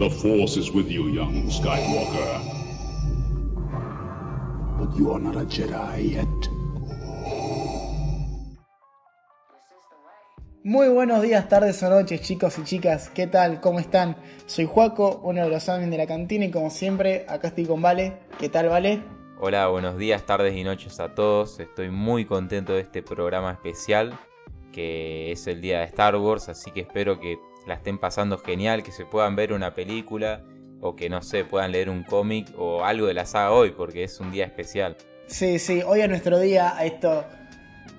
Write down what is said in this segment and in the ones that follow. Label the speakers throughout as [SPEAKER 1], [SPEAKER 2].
[SPEAKER 1] The Force is with you, young Skywalker. But you are not a Jedi yet.
[SPEAKER 2] Muy buenos días, tardes o noches, chicos y chicas. ¿Qué tal? ¿Cómo están? Soy Juaco, uno de los admin de la cantina y como siempre, acá estoy con Vale. ¿Qué tal, Vale?
[SPEAKER 3] Hola, buenos días, tardes y noches a todos. Estoy muy contento de este programa especial que es el día de Star Wars, así que espero que la estén pasando genial, que se puedan ver una película o que no sé, puedan leer un cómic o algo de la saga hoy, porque es un día especial.
[SPEAKER 2] Sí, sí, hoy es nuestro día, esto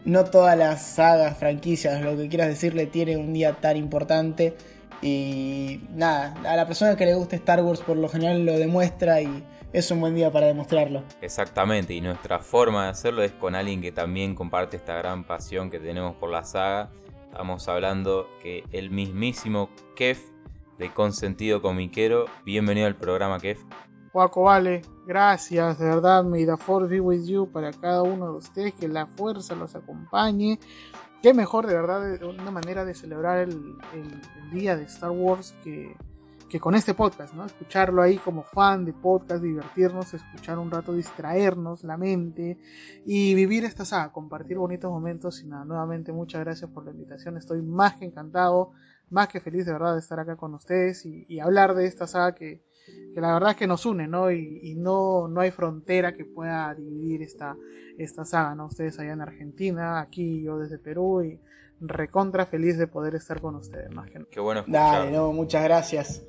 [SPEAKER 2] no todas las sagas, franquicias, lo que quieras decirle, tiene un día tan importante. Y nada, a la persona que le guste Star Wars por lo general lo demuestra y es un buen día para demostrarlo.
[SPEAKER 3] Exactamente, y nuestra forma de hacerlo es con alguien que también comparte esta gran pasión que tenemos por la saga. Estamos hablando que el mismísimo Kev de Consentido Comiquero. Bienvenido al programa, Kev.
[SPEAKER 4] Juaco, vale, gracias, de verdad, may the force be with you para cada uno de ustedes, que la fuerza los acompañe. Qué mejor, de verdad, una manera de celebrar el, día de Star Wars que, que, con este podcast, ¿no? Escucharlo ahí como fan de podcast, divertirnos, escuchar un rato, distraernos la mente y vivir esta saga, compartir bonitos momentos. Y nada, nuevamente muchas gracias por la invitación, estoy más que encantado, más que feliz de verdad de estar acá con ustedes y, y hablar de esta saga que que la verdad es que nos une, ¿no? Y, no, no hay frontera que pueda dividir esta, esta saga, ¿no? Ustedes allá en Argentina, aquí yo desde Perú y recontra feliz de poder estar con ustedes, más que
[SPEAKER 3] Qué bueno
[SPEAKER 2] Dale, no, muchas gracias.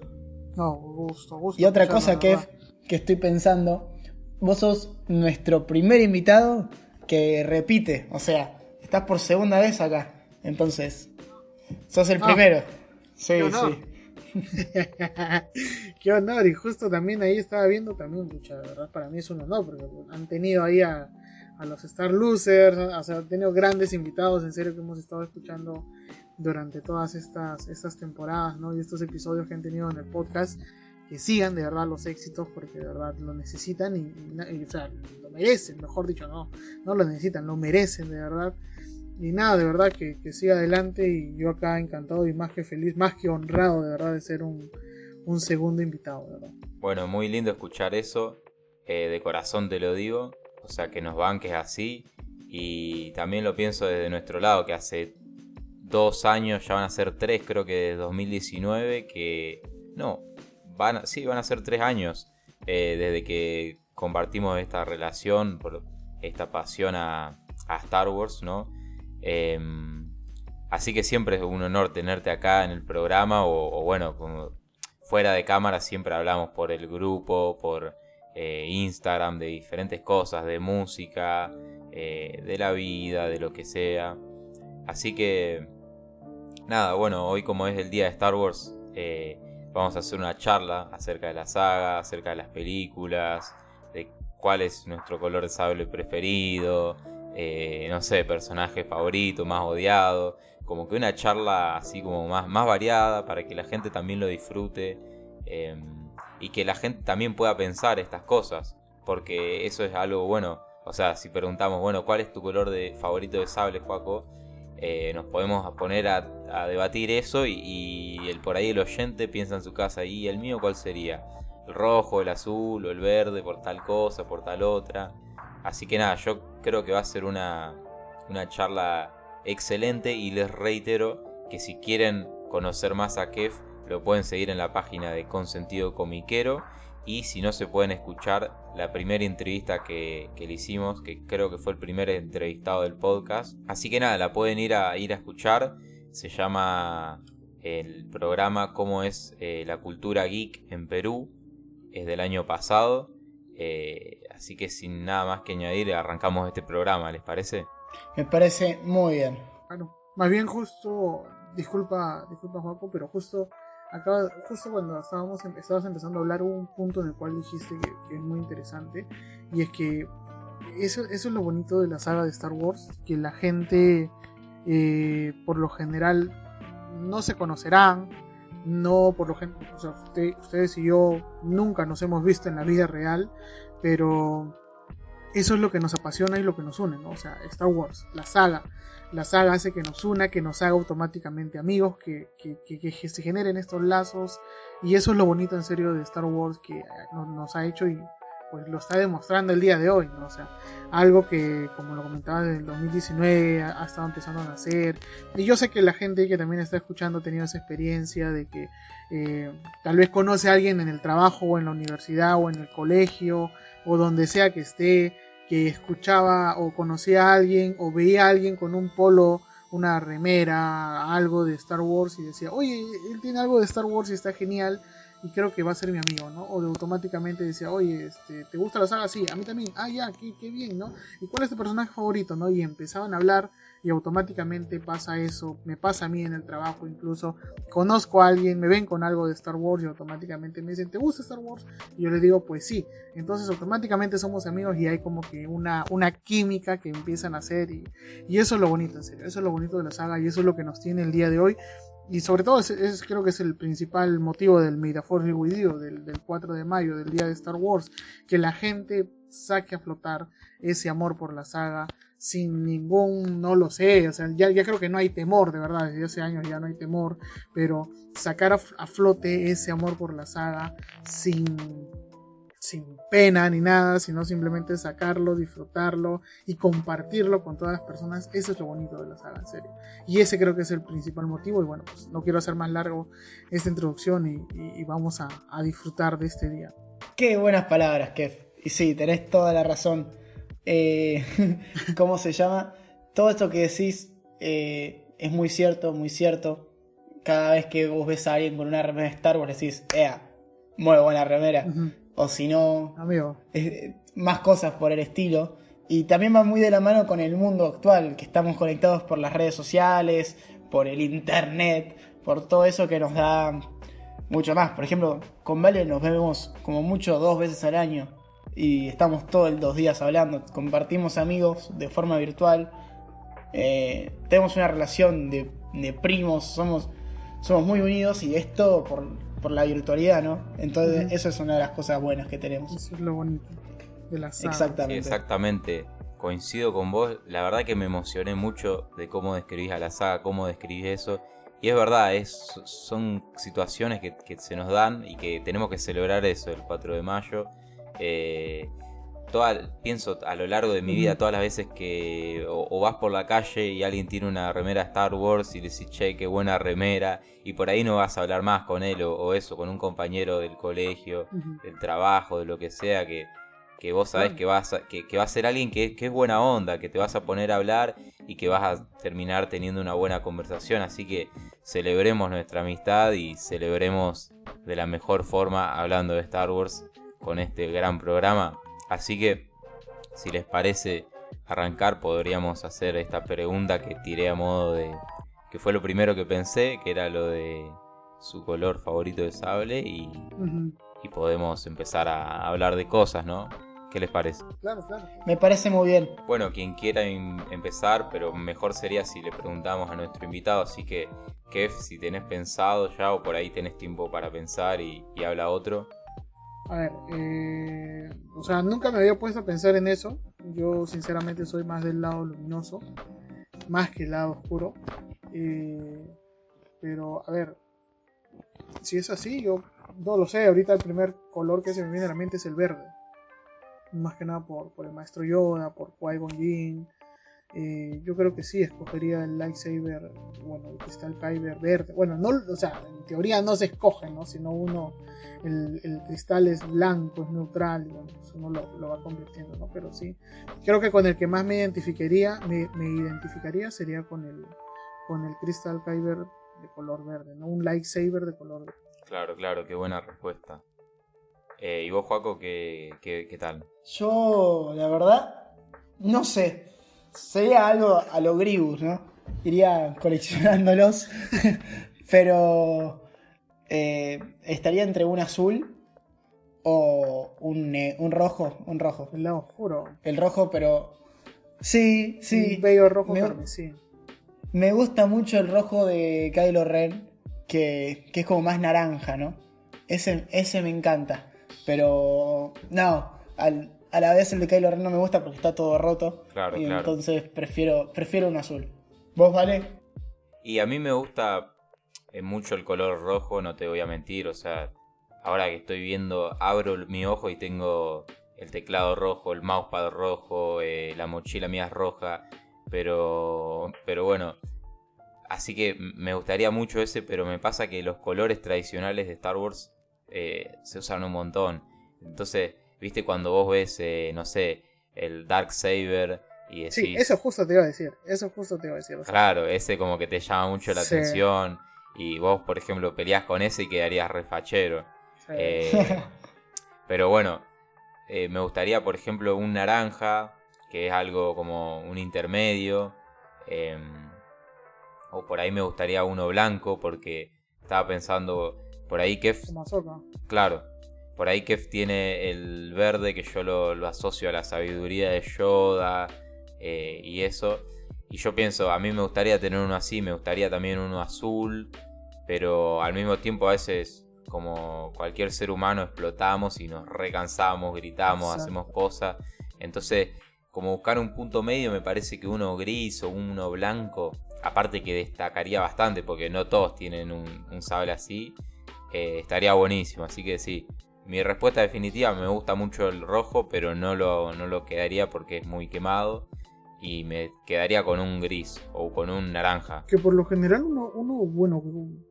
[SPEAKER 4] No, gusto, gusto.
[SPEAKER 2] Y otra cosa que, que estoy pensando, vos sos nuestro primer invitado que repite, o sea, estás por segunda vez acá, entonces, sos el ah. primero. Sí, sí.
[SPEAKER 4] Qué honor, y justo también ahí estaba viendo también, mucha verdad, para mí es un honor, porque han tenido ahí a, los Star Losers, o sea, han tenido grandes invitados, en serio, que hemos estado escuchando durante todas estas, estas temporadas, ¿no? Y estos episodios que han tenido en el podcast, que sigan de verdad los éxitos, porque de verdad lo necesitan y, o sea, lo merecen, mejor dicho, no, no lo necesitan, lo merecen de verdad. Y nada, de verdad que, siga adelante y yo acá encantado y más que feliz, más que honrado de verdad de ser un, segundo invitado, de verdad.
[SPEAKER 3] Bueno, muy lindo escuchar eso, eh, de corazón te lo digo, o sea que nos banques así y también lo pienso desde nuestro lado, que hace dos años, ya van a ser tres creo que desde 2019, que no, van a, sí, van a ser tres años eh, desde que compartimos esta relación, por esta pasión a, Star Wars, ¿no? Em, así que siempre es un honor tenerte acá en el programa o, bueno, fuera de cámara siempre hablamos por el grupo, por eh, Instagram, de diferentes cosas, de música, eh, de la vida, de lo que sea. Así que, nada, bueno, hoy como es el día de Star Wars, eh, vamos a hacer una charla acerca de la saga, acerca de las películas, de cuál es nuestro color de sable preferido, eh, no sé, personaje favorito, más odiado, como que una charla así como más, variada para que la gente también lo disfrute em, y que la gente también pueda pensar estas cosas, porque eso es algo bueno. O sea, si preguntamos, bueno, ¿cuál es tu color de favorito de sable, Juaco? Eh, nos podemos poner a, debatir eso y, el por ahí el oyente piensa en su casa, ¿y el mío cuál sería? ¿El rojo, el azul o el verde por tal cosa, por tal otra? Así que nada, yo creo que va a ser una, charla excelente y les reitero que si quieren conocer más a Kev, lo pueden seguir en la página de Consentido Comiquero. Y si no se pueden escuchar la primera entrevista que, le hicimos, que creo que fue el primer entrevistado del podcast. Así que nada, la pueden ir a, ir a escuchar. Se llama el programa Cómo es eh, la cultura geek en Perú. Es del año pasado. Eh, así que sin nada más que añadir, arrancamos este programa, ¿les parece?
[SPEAKER 2] Me parece muy bien.
[SPEAKER 4] Bueno, más bien justo, disculpa, disculpa Juaco, pero justo acá, justo cuando estábamos estabas empezando a hablar hubo un punto en el cual dijiste que, es muy interesante y es que eso, eso, es lo bonito de la saga de Star Wars, que la gente eh, por lo general no se conocerán, no por lo general, o sea, ustedes y yo nunca nos hemos visto en la vida real, pero eso es lo que nos apasiona y lo que nos une, ¿no? O sea, Star Wars, la saga, la saga hace que nos una, que nos haga automáticamente amigos, que, que, que, que se generen estos lazos. Y eso es lo bonito en serio de Star Wars que eh, nos, nos ha hecho y pues lo está demostrando el día de hoy, ¿no? O sea, algo que, como lo comentaba, desde el 2019 ha, ha, estado empezando a nacer. Y yo sé que la gente que también está escuchando ha tenido esa experiencia de que eh, tal vez conoce a alguien en el trabajo o en la universidad o en el colegio o donde sea que esté, que escuchaba o conocía a alguien o veía a alguien con un polo, una remera, algo de Star Wars y decía, oye, él tiene algo de Star Wars y está genial y creo que va a ser mi amigo, ¿no? O de automáticamente decía, oye, este, ¿te gusta la saga? Sí, a mí también. Ah, ya, qué, qué, bien, ¿no? ¿Y cuál es tu personaje favorito, no? Y empezaban a hablar y automáticamente pasa eso, me pasa a mí en el trabajo incluso, conozco a alguien, me ven con algo de Star Wars y automáticamente me dicen, ¿te gusta Star Wars? Y yo le digo, pues sí. Entonces automáticamente somos amigos y hay como que una, una química que empiezan a hacer y, y eso es lo bonito, en serio, eso es lo bonito de la saga y eso es lo que nos tiene el día de hoy y sobre todo es, creo que es el principal motivo del with you, del, del 4 de mayo, del día de Star Wars, que la gente saque a flotar ese amor por la saga sin ningún, no lo sé, o sea, ya, ya creo que no hay temor, de verdad, desde hace años ya no hay temor, pero sacar a, a flote ese amor por la saga sin sin pena ni nada, sino simplemente sacarlo, disfrutarlo y compartirlo con todas las personas. Eso es lo bonito de la saga, en serio. Y ese creo que es el principal motivo. Y bueno, pues no quiero hacer más largo esta introducción y, y, y vamos a, a, disfrutar de este día.
[SPEAKER 2] Qué buenas palabras, Kev. Y sí, tenés toda la razón. Eh, ¿Cómo se llama? Todo esto que decís eh, es muy cierto, muy cierto. Cada vez que vos ves a alguien con una remera de Star Wars decís, ¡ea! Muy buena remera. Uh -huh o si no, más cosas por el estilo. Y también va muy de la mano con el mundo actual, que estamos conectados por las redes sociales, por el internet, por todo eso que nos da mucho más. Por ejemplo, con Vale nos vemos como mucho dos veces al año y estamos todos los dos días hablando, compartimos amigos de forma virtual, eh, tenemos una relación de, de primos, somos, somos muy unidos y esto por por la virtualidad, ¿no? Entonces, uh -huh. eso es una de las cosas buenas que tenemos.
[SPEAKER 4] Eso es lo bonito de la saga.
[SPEAKER 3] Exactamente. Sí, exactamente. Coincido con vos. La verdad que me emocioné mucho de cómo describís a la saga, cómo describís eso. Y es verdad, es, son situaciones que, que, se nos dan y que tenemos que celebrar eso el 4 de mayo. Eh, toda, pienso a lo largo de mi vida, todas las veces que o, o, vas por la calle y alguien tiene una remera Star Wars y le decís, che, qué buena remera, y por ahí no vas a hablar más con él o, o eso, con un compañero del colegio, uh -huh. del trabajo, de lo que sea, que, que vos sabés que, vas a, que, que, va a ser alguien que, que, es buena onda, que te vas a poner a hablar y que vas a terminar teniendo una buena conversación, así que celebremos nuestra amistad y celebremos de la mejor forma hablando de Star Wars con este gran programa Así que, si les parece arrancar, podríamos hacer esta pregunta que tiré a modo de... que fue lo primero que pensé, que era lo de su color favorito de sable y, uh -huh. y podemos empezar a hablar de cosas, ¿no? ¿Qué les parece?
[SPEAKER 2] Claro, claro. Me parece muy bien.
[SPEAKER 3] Bueno, quien quiera empezar, pero mejor sería si le preguntamos a nuestro invitado, así que, Kev, si tenés pensado ya o por ahí tenés tiempo para pensar y, y habla otro.
[SPEAKER 4] A ver, eh, o sea, nunca me había puesto a pensar en eso. Yo sinceramente soy más del lado luminoso, más que el lado oscuro. Eh, pero, a ver, si es así, yo no lo sé. Ahorita el primer color que se me viene a la mente es el verde. Más que nada por, por el maestro Yoda, por Qui-Gon Jinn. Eh, yo creo que sí, escogería el lightsaber, bueno, el cristal kyber verde. Bueno, no, o sea, en teoría no se escoge, ¿no? Sino uno, el, el cristal es blanco, es neutral, y bueno, pues uno lo, lo, va convirtiendo, ¿no? Pero sí, creo que con el que más me identificaría, me, me identificaría sería con el, con el cristal kyber de color verde, ¿no? Un lightsaber de color verde.
[SPEAKER 3] Claro, claro, qué buena respuesta. Eh, ¿Y vos, Juaco, qué, qué, qué tal?
[SPEAKER 2] Yo, la verdad, no sé sería algo a lo Gribus, ¿no? Iría coleccionándolos, pero eh, estaría entre un azul o un, eh, un, rojo, un rojo.
[SPEAKER 4] El lado oscuro.
[SPEAKER 2] El rojo, pero sí, sí.
[SPEAKER 4] Un bello rojo
[SPEAKER 2] me, sí. Me gusta mucho el rojo de Kylo Ren, que, que es como más naranja, ¿no? Ese, ese me encanta, pero no, al, a la vez el de Kylo Ren no me gusta porque está todo roto.
[SPEAKER 3] Claro,
[SPEAKER 2] y
[SPEAKER 3] claro.
[SPEAKER 2] entonces prefiero, prefiero un azul. ¿Vos, vale?
[SPEAKER 3] Y a mí me gusta eh, mucho el color rojo, no te voy a mentir. O sea, ahora que estoy viendo, abro mi ojo y tengo el teclado rojo, el mousepad rojo, eh, la mochila mía es roja. Pero, pero bueno, así que me gustaría mucho ese, pero me pasa que los colores tradicionales de Star Wars eh, se usan un montón. Entonces, viste, cuando vos ves, eh, no sé, el Dark Saber y decís,
[SPEAKER 4] Sí, eso justo te iba a decir. Eso justo te iba a decir. o sea,
[SPEAKER 3] Claro, ese como que te llama mucho la
[SPEAKER 4] Sí.
[SPEAKER 3] atención. Y vos, por ejemplo, peleás con ese y quedarías refachero.
[SPEAKER 4] sí.
[SPEAKER 3] Eh, pero bueno, eh, me gustaría, por ejemplo, un naranja, que es algo como un intermedio. em, o por ahí me gustaría uno blanco, porque estaba pensando, por ahí
[SPEAKER 4] Ahsoka.
[SPEAKER 3] claro, por ahí Kef tiene el verde que yo lo, lo asocio a la sabiduría de Yoda eh, y eso. Y yo pienso, a mí me gustaría tener uno así, me gustaría también uno azul, pero al mismo tiempo a veces, como cualquier ser humano, explotamos y nos recansamos, gritamos,
[SPEAKER 4] Exacto.
[SPEAKER 3] hacemos cosas. Entonces, como buscar un punto medio, me parece que uno gris o uno blanco, aparte que destacaría bastante, porque no todos tienen un, un sable así, eh, estaría buenísimo. Así que sí, mi respuesta definitiva, me gusta mucho el rojo, pero no lo, no lo quedaría porque es muy quemado. Y me quedaría con un gris o con un naranja.
[SPEAKER 4] Que por lo general uno, uno, bueno,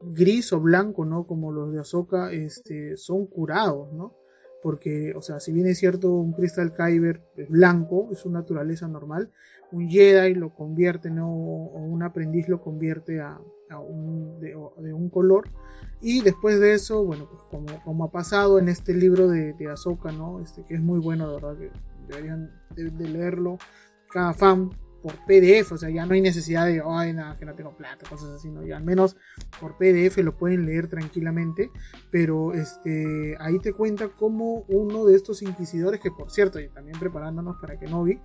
[SPEAKER 4] gris o blanco, ¿no? Como los de Ahsoka, este, son curados, ¿no? Porque, o sea, si bien es cierto, un Crystal Kyber blanco, es su naturaleza normal, un Jedi lo convierte, ¿no? O un aprendiz lo convierte a, a un, de, de un color. Y después de eso, bueno, pues como, como ha pasado en este libro de, de Ahsoka, ¿no? Este, que es muy bueno, de verdad, que deberían de, de leerlo cada fan por PDF, o sea, ya no hay necesidad de, ay, nada, que no tengo plata, cosas así, ¿no? Ya al menos por PDF lo pueden leer tranquilamente, pero este, ahí te cuenta cómo uno de estos inquisidores, que por cierto, y también preparándonos para que no vi,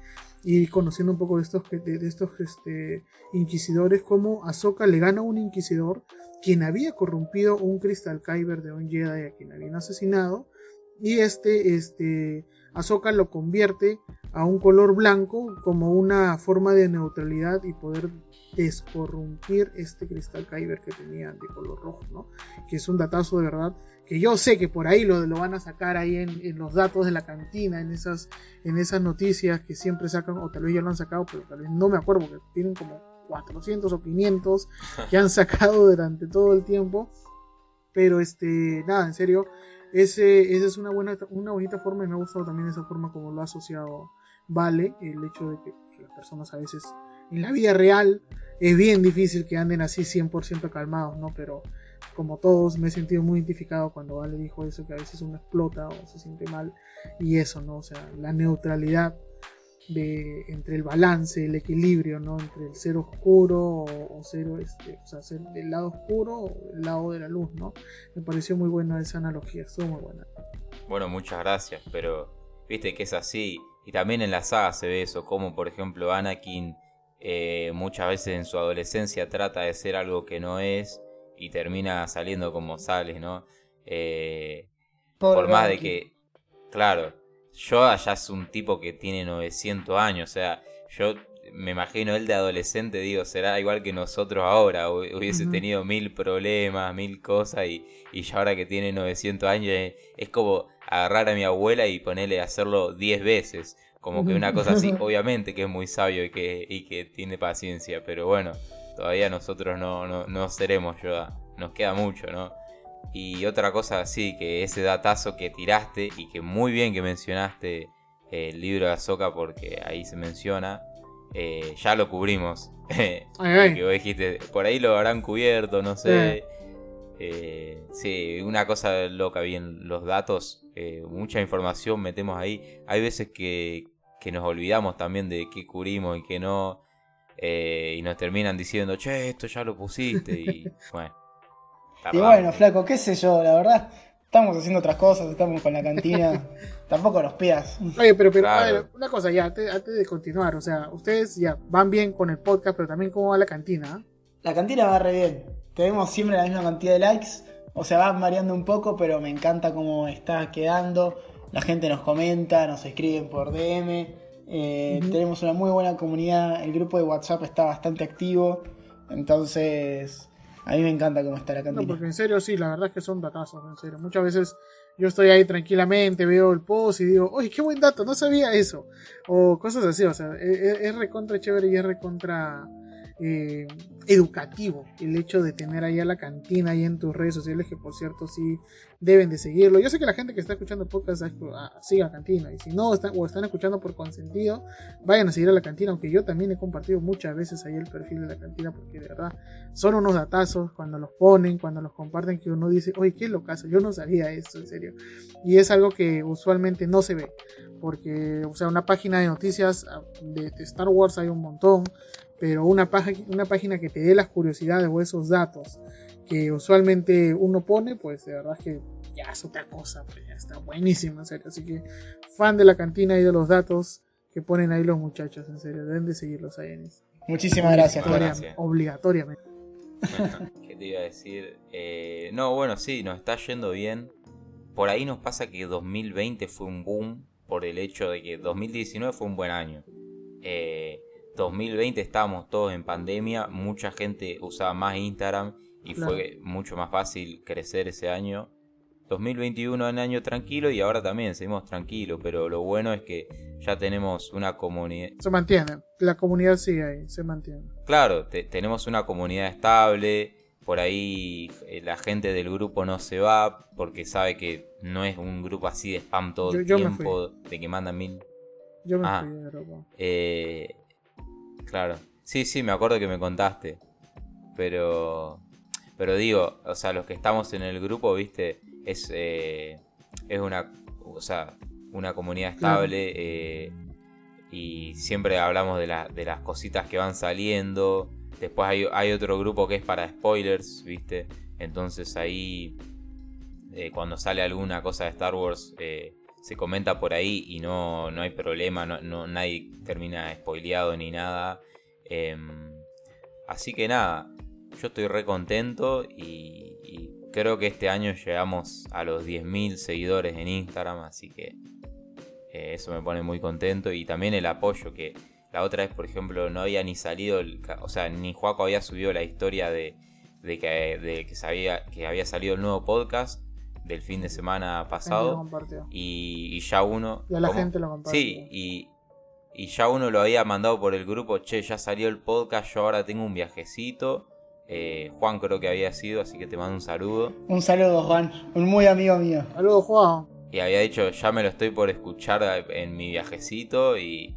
[SPEAKER 4] y conociendo un poco de estos, de, estos este, inquisidores, como Ahsoka le gana a un inquisidor quien había corrompido un Crystal Kyber de un Jedi a quien habían asesinado, y este, este, Ahsoka lo convierte a un color blanco como una forma de neutralidad y poder descorrompir este cristal Kyber que tenía de color rojo, ¿no? Que es un datazo de verdad, que yo sé que por ahí lo, lo van a sacar ahí en, en, los datos de la cantina, en esas, en esas noticias que siempre sacan, o tal vez ya lo han sacado, pero tal vez no me acuerdo porque tienen como 400 o 500 que han sacado durante todo el tiempo. Pero este, nada, en serio, ese, esa es una buena, una bonita forma y me ha gustado también esa forma como lo ha asociado Vale, el hecho de que, que las personas a veces en la vida real es bien difícil que anden así 100% calmados, ¿no? Pero como todos me he sentido muy identificado cuando Vale dijo eso, que a veces uno explota o se siente mal y eso, ¿no? O sea, la neutralidad de, entre el balance, el equilibrio, ¿no? Entre el ser oscuro o, o ser, este, o sea, ser del lado oscuro o el lado de la luz, ¿no? Me pareció muy buena esa analogía, estuvo muy buena.
[SPEAKER 3] Bueno, muchas gracias, pero viste que es así. Y también en la saga se ve eso, como por ejemplo Anakin eh, muchas veces en su adolescencia trata de ser algo que no es y termina saliendo como sale, ¿no? Eh, por más de que, claro, Yoda ya es un tipo que tiene 900 años, o sea, yo me imagino él de adolescente, digo, será igual que nosotros ahora, hubiese uh -huh. tenido mil problemas, mil cosas y, y ya ahora que tiene 900 años es, es como agarrar a mi abuela y ponerle a hacerlo 10 veces. Como que una cosa así, obviamente que es muy sabio y que, y que tiene paciencia, pero bueno, todavía nosotros no, no, no seremos Yoda, nos queda mucho, ¿no? Y otra cosa así, que ese datazo que tiraste y que muy bien que mencionaste el libro de Azoka porque ahí se menciona, eh, ya lo cubrimos.
[SPEAKER 4] ay, ay.
[SPEAKER 3] que vos dijiste, por ahí lo habrán cubierto, no sé. Eh, sí, una cosa loca, bien, los datos, eh, mucha información metemos ahí. Hay veces que, que nos olvidamos también de qué cubrimos y qué no. Eh, y nos terminan diciendo, che, esto ya lo pusiste. Y bueno.
[SPEAKER 2] Y bueno, flaco, qué sé yo, la verdad. Estamos haciendo otras cosas, estamos con la cantina. Tampoco nos pidas.
[SPEAKER 4] Oye, pero, pero claro. a ver, una cosa ya, antes, antes, de continuar, o sea, ustedes ya van bien con el podcast, pero también cómo va la cantina.
[SPEAKER 2] La cantina va re bien. Tenemos siempre la misma cantidad de likes. O sea, va variando un poco, pero me encanta cómo está quedando. La gente nos comenta, nos escriben por DM. Eh. Tenemos una muy buena comunidad. El grupo de WhatsApp está bastante activo. Entonces, a mí me encanta cómo está la
[SPEAKER 4] No,
[SPEAKER 2] cantina.
[SPEAKER 4] porque en serio sí, la verdad es que son datazos, en serio. Muchas veces yo estoy ahí tranquilamente, veo el post y digo, oye, qué buen dato, no sabía eso. O cosas así, o sea, e- e- es, recontra chévere y es recontra eh, educativo el hecho de tener ahí a la cantina ahí en tus redes sociales, que por cierto sí deben de seguirlo. Yo sé que la gente que está escuchando podcast ah, sigue a cantina y si no están, o están escuchando por consentido, vayan a seguir a la cantina, aunque yo también he compartido muchas veces ahí el perfil de la cantina porque de verdad son unos datazos cuando los ponen, cuando los comparten, que uno dice, oye, qué locazo, yo no sabía esto, en serio. Y es algo que usualmente no se ve, porque, o sea, una página de noticias ah, de, de Star Wars hay un montón, pero una, página una página que te dé las curiosidades o esos datos que usualmente uno pone, pues de verdad es que ya es otra cosa, pues ya está buenísimo, en serio. Así que, fan de la cantina y de los datos que ponen ahí los muchachos, en serio, deben de seguirlos ahí en Instagram.
[SPEAKER 2] Muchísimas gracias,
[SPEAKER 3] gracias.
[SPEAKER 4] Obligatoriamente.
[SPEAKER 3] ¿Qué te iba a decir? Eh, no, bueno, sí, nos está yendo bien. Por ahí nos pasa que 2020 fue un boom por el hecho de que 2019 fue un buen año. Eh, 2020 estábamos todos en pandemia, mucha gente usaba más Instagram y
[SPEAKER 4] Claro.
[SPEAKER 3] fue mucho más fácil crecer ese año. 2021 un año tranquilo y ahora también seguimos tranquilos, pero lo bueno es que ya tenemos una comunidad,
[SPEAKER 4] Se mantiene, la comunidad sigue ahí, se mantiene.
[SPEAKER 3] Claro, te- tenemos una comunidad estable, por ahí eh, la gente del grupo no se va porque sabe que no es un grupo así de spam todo
[SPEAKER 4] Yo-
[SPEAKER 3] el
[SPEAKER 4] yo
[SPEAKER 3] tiempo, de que mandan mil...
[SPEAKER 4] Yo me
[SPEAKER 3] Ah.
[SPEAKER 4] fui de Europa.
[SPEAKER 3] Eh, claro, sí, sí, me acuerdo que me contaste, pero... Pero digo, o sea, los que estamos en el grupo, viste, es, eh, es una, o sea, una comunidad estable eh, y siempre hablamos de, la- de las cositas que van saliendo. Después hay, hay otro grupo que es para spoilers, viste. Entonces ahí, eh, cuando sale alguna cosa de Star Wars, eh, se comenta por ahí y no, no hay problema, no, no- nadie termina spoileado ni nada. Em, así que nada, yo estoy re contento y, creo que este año llegamos a los 10.000 seguidores en Instagram, así que eh, eso me pone muy contento y también el apoyo que la otra vez, por ejemplo, no había ni salido, o sea, ni Juaco había subido la historia de, de que, de que, sabía, que había salido el nuevo podcast del fin de semana pasado y, y ya uno...
[SPEAKER 4] Y a la
[SPEAKER 3] ¿cómo?
[SPEAKER 4] gente lo compartió.
[SPEAKER 3] Sí, y, y ya uno lo había mandado por el grupo, che, ya salió el podcast, yo ahora tengo un viajecito. Eh, Juan creo que había sido, así que te mando un saludo.
[SPEAKER 2] Un saludo, Juan. Un muy amigo mío.
[SPEAKER 4] Saludos, Juan.
[SPEAKER 3] Y había dicho, ya me lo estoy por escuchar en mi viajecito y,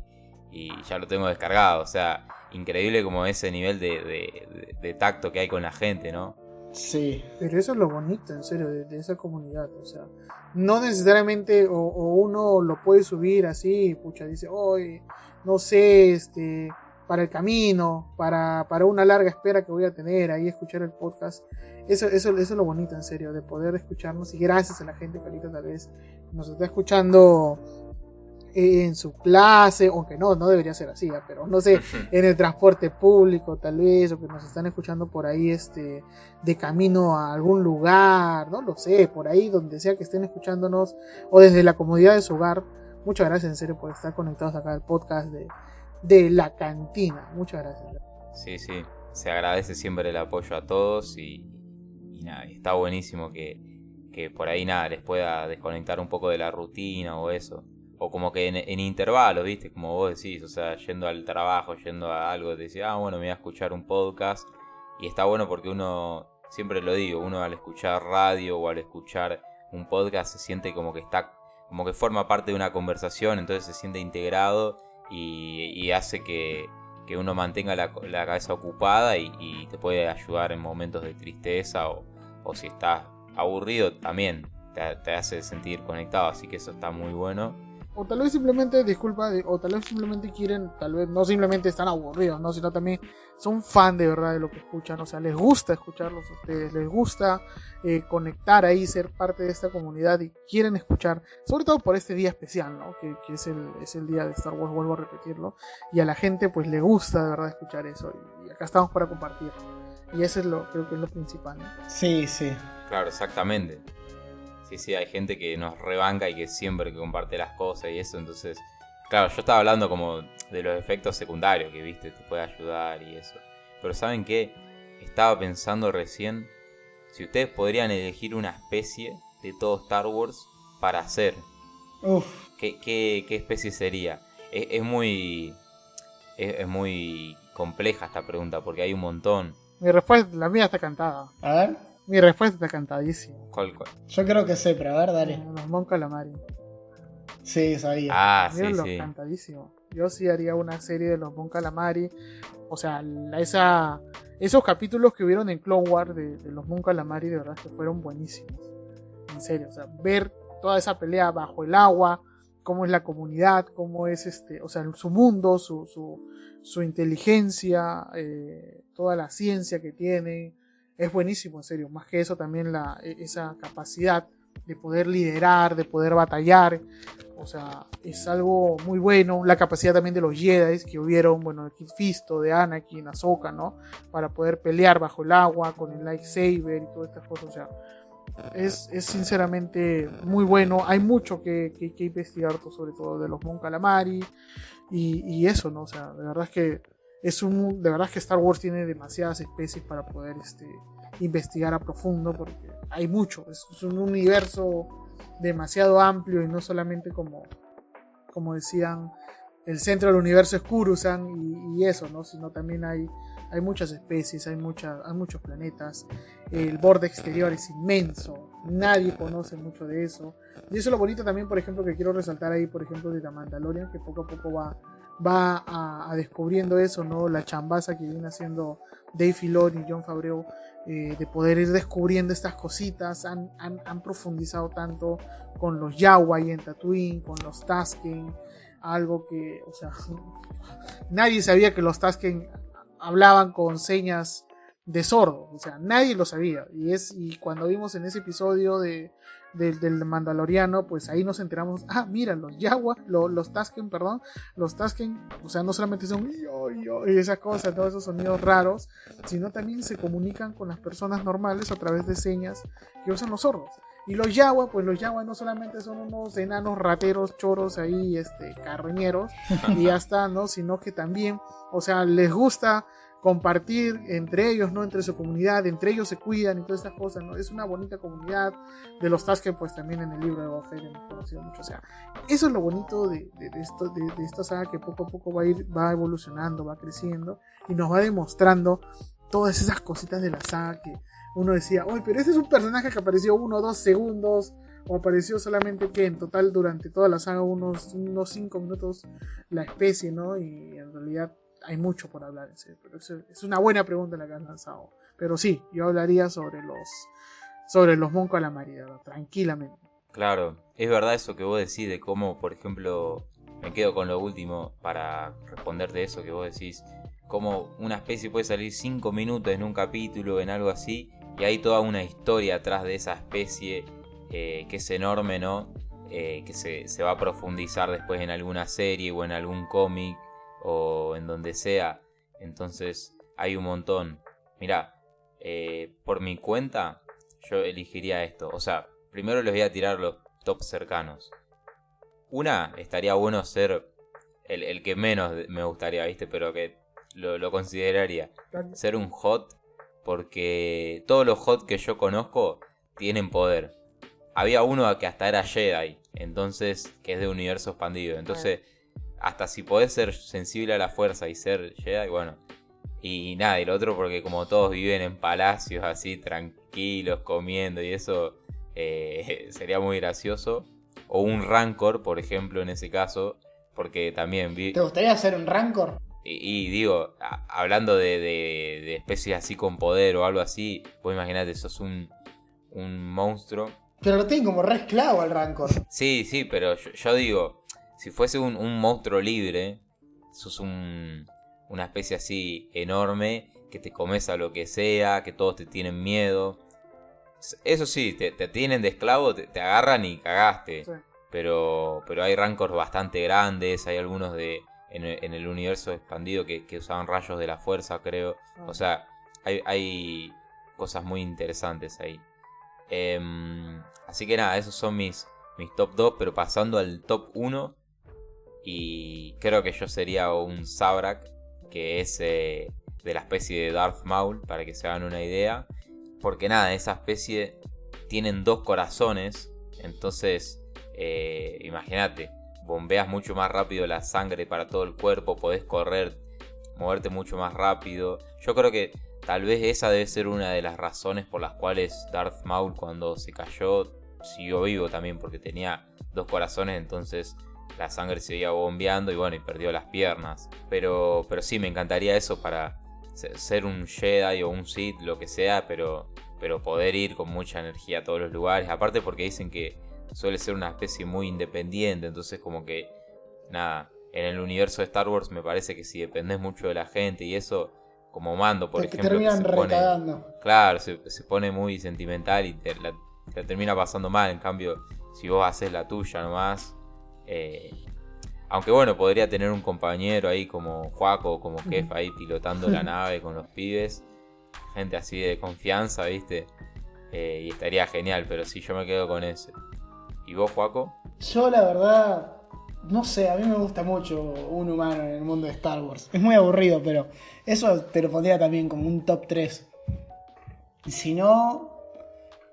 [SPEAKER 3] y ya lo tengo descargado. O sea, increíble como ese nivel de, de- de- de tacto que hay con la gente, ¿no?
[SPEAKER 2] Sí.
[SPEAKER 4] Pero eso es lo bonito, en serio, de, esa comunidad. O sea, no necesariamente o, o uno lo puede subir así, pucha, dice, hoy, no sé, este, para el camino, para, para una larga espera que voy a tener, ahí escuchar el podcast. Eso, eso, eso es lo bonito, en serio, de poder escucharnos. Y gracias a la gente que ahorita tal vez nos está escuchando en su clase, aunque no, no debería ser así, ¿ah? pero no sé, en el transporte público tal vez, o que nos están escuchando por ahí este, de camino a algún lugar, no lo sé, por ahí donde sea que estén escuchándonos, o desde la comodidad de su hogar. Muchas gracias en serio por estar conectados acá al podcast de, de La Cantina. Muchas gracias.
[SPEAKER 3] Sí, sí. Se agradece siempre el apoyo a todos y, y nada, está buenísimo que, que por ahí nada les pueda desconectar un poco de la rutina o eso. O como que en, intervalos, ¿viste? Como vos decís, o sea, yendo al trabajo, yendo a algo, te decís, ah, bueno, me voy a escuchar un podcast. Y está bueno porque uno, siempre lo digo, uno al escuchar radio o al escuchar un podcast se siente como que está, como que forma parte de una conversación, entonces se siente integrado y, hace que, que uno mantenga la, la cabeza ocupada y, te puede ayudar en momentos de tristeza o, o si estás aburrido también te hace sentir conectado, así que eso está muy bueno.
[SPEAKER 4] O tal vez simplemente, disculpa, o tal vez simplemente quieren, tal vez no simplemente están aburridos, ¿no? Sino también son fan de verdad de lo que escuchan, o sea, les gusta escucharlos a ustedes, les gusta eh, conectar ahí, ser parte de esta comunidad y quieren escuchar, sobre todo por este día especial, ¿no? Que, que es, el, es el día de Star Wars, vuelvo a repetirlo, y a la gente pues le gusta de verdad escuchar eso, y, y acá estamos para compartir. Y eso es lo, creo que es lo principal, ¿no?
[SPEAKER 2] Sí, sí.
[SPEAKER 3] Claro, exactamente. Sí, sí, hay gente que nos rebanca y que siempre que comparte las cosas y eso, entonces Claro, yo estaba hablando como de los efectos secundarios que viste, te puede ayudar y eso. Pero ¿saben qué? Estaba pensando recién si ustedes podrían elegir una especie de todo Star Wars para hacer.
[SPEAKER 2] Uf,
[SPEAKER 3] ¿Qué, qué, qué especie sería? Es, es muy. Es, es muy compleja esta pregunta porque hay un montón.
[SPEAKER 4] Mi respuesta, la mía está cantada.
[SPEAKER 2] a ver.
[SPEAKER 4] Mi respuesta está cantadísima.
[SPEAKER 3] ¿Cuál, cuál?
[SPEAKER 2] Yo creo que sé, pero a ver, dale.
[SPEAKER 4] Los Mon Calamari.
[SPEAKER 2] Sí, sabía.
[SPEAKER 3] Ah, sí, sí.
[SPEAKER 4] cantadísimo. Yo sí haría una serie de los Mon Calamari. O sea, la- esa, esos capítulos que hubieron en Clone Wars de, de los Mon Calamari, de verdad que fueron buenísimos. En serio, o sea, ver toda esa pelea bajo el agua, cómo es la comunidad, cómo es este, o sea, su mundo, su, su, su inteligencia, eh, toda la ciencia que tienen. Es buenísimo, en serio. Más que eso, también la, e- esa capacidad de poder liderar, de poder batallar. O sea, es algo muy bueno. La capacidad también de los Jedi que hubieron, bueno, de Fisto, de Anakin, Ahsoka, ¿no? Para poder pelear bajo el agua con el lightsaber y todas estas cosas. O sea, es, es sinceramente muy bueno. Hay mucho que, que- investigar, sobre todo de los Mon Calamari y, y eso, ¿no? O sea, de verdad es que es un, de verdad que Star Wars tiene demasiadas especies para poder este, investigar a profundo porque hay mucho. Es, un universo demasiado amplio y no solamente como, como decían, el centro del universo es Kurusan y, eso, ¿no? Sino también hay, hay muchas especies, hay, muchas hay muchos planetas. El borde exterior es inmenso. Nadie conoce mucho de eso. Y eso es lo bonito también, por ejemplo, que quiero resaltar ahí, por ejemplo, de The Mandalorian, que poco a poco va, va a, descubriendo eso, ¿no? La chambaza que viene haciendo Dave Filoni y John Favreau, eh, de poder ir descubriendo estas cositas. Han, han, han profundizado tanto con los Yawa y en Tatooine, con los Tusken, algo que, o sea, nadie sabía que los Tusken hablaban con señas de sordo, o sea, nadie lo sabía. Y es y cuando vimos en ese episodio de, de- del Mandaloriano, pues ahí nos enteramos, ah, mira, los Yawa, lo- los Tusken, perdón, los Tusken, o sea, no solamente son yo, yo, y esas cosas, todos esos sonidos raros, sino también se comunican con las personas normales a través de señas que usan los sordos. Y los Yawa, pues los Yawa no solamente son unos enanos rateros, choros ahí, este, carroñeros, y ya está, ¿no? Sino que también, o sea, les gusta compartir entre ellos, ¿no? Entre su comunidad, entre ellos se cuidan y todas estas cosas, ¿no? Es una bonita comunidad de los Tusken, pues también en el libro de Boba hemos conocido mucho, o sea, eso es lo bonito de, de- de esto, de, de esta saga que poco a poco va a ir, va evolucionando, va creciendo y nos va demostrando todas esas cositas de la saga que uno decía, oye, pero ese es un personaje que apareció uno o dos segundos, o apareció solamente que en total durante toda la saga unos, unos cinco minutos la especie, ¿no? Y en realidad hay mucho por hablar es una buena pregunta la que has lanzado. Pero sí, yo hablaría sobre los sobre los Calamari, de verdad, tranquilamente.
[SPEAKER 3] Claro, es verdad eso que vos decís de cómo, por ejemplo, me quedo con lo último para responderte eso que vos decís, cómo una especie puede salir 5 minutos en un capítulo, en algo así, y hay toda una historia atrás de esa especie eh, que es enorme, ¿no? Eh, que se, se va a profundizar después en alguna serie o en algún cómic o en donde sea. Entonces hay un montón. Mira, eh, por mi cuenta, yo elegiría esto. O sea, primero les voy a tirar los top cercanos. Una, estaría bueno ser el, el que menos me gustaría, ¿viste? Pero que lo, lo consideraría. Ser un hot, porque todos los hot que yo conozco tienen poder. Había uno que hasta era Jedi, entonces, que es de universo expandido. Entonces, hasta si podés ser sensible a la fuerza y ser Jedi, bueno. Y nada, y lo otro porque como todos viven en palacios así, tranquilos, comiendo y eso, eh, sería muy gracioso. O un Rancor, por ejemplo, en ese caso, porque también vi...
[SPEAKER 2] ¿Te gustaría hacer un Rancor?
[SPEAKER 3] Y, y digo, a- hablando de, de- de especies así con poder o algo así, vos imaginate, sos un, un monstruo.
[SPEAKER 2] Pero lo tienen como re esclavo al Rancor.
[SPEAKER 3] Sí, sí, pero yo, yo digo, si fuese un, un monstruo libre, sos un, una especie así enorme, que te comes a lo que sea, que todos te tienen miedo. Eso sí, te, te tienen de esclavo, te, te agarran y cagaste.
[SPEAKER 4] Sí.
[SPEAKER 3] Pero, pero hay rancors bastante grandes, hay algunos de en, el- en el universo expandido que, que usaban rayos de la fuerza, creo. O sea, hay, hay cosas muy interesantes ahí. Em, así que nada, esos son mis, mis top 2, pero pasando al top 1, Y creo que yo sería un Sabrak, que es eh, de la especie de Darth Maul, para que se hagan una idea. Porque nada, esa especie tienen dos corazones. Entonces, eh, imagínate, bombeas mucho más rápido la sangre para todo el cuerpo, podés correr, moverte mucho más rápido. Yo creo que tal vez esa debe ser una de las razones por las cuales Darth Maul cuando se cayó siguió vivo también, porque tenía dos corazones, entonces la sangre se iba bombeando y bueno, y perdió las piernas. Pero, pero sí, me encantaría eso para ser un Jedi o un Sith, lo que sea, pero, pero poder ir con mucha energía a todos los lugares. Aparte porque dicen que suele ser una especie muy independiente, entonces como que, nada, en el universo de Star Wars me parece que si dependes mucho de la gente y eso, como mando, por ejemplo,
[SPEAKER 2] terminan
[SPEAKER 3] se pone, claro, se, pone muy sentimental y te, la, termina pasando mal, en cambio, si vos haces la tuya nomás, eh, aunque bueno, podría tener un compañero ahí como Juaco como Jeff ahí pilotando la nave con los pibes. Gente así de confianza, ¿viste? Eh, y estaría genial, pero sí, yo me quedo con ese. ¿Y vos, Juaco?
[SPEAKER 2] Yo, la verdad, no sé, a mí me gusta mucho un humano en el mundo de Star Wars. Es muy aburrido, pero eso te lo pondría también como un top 3. Y si no,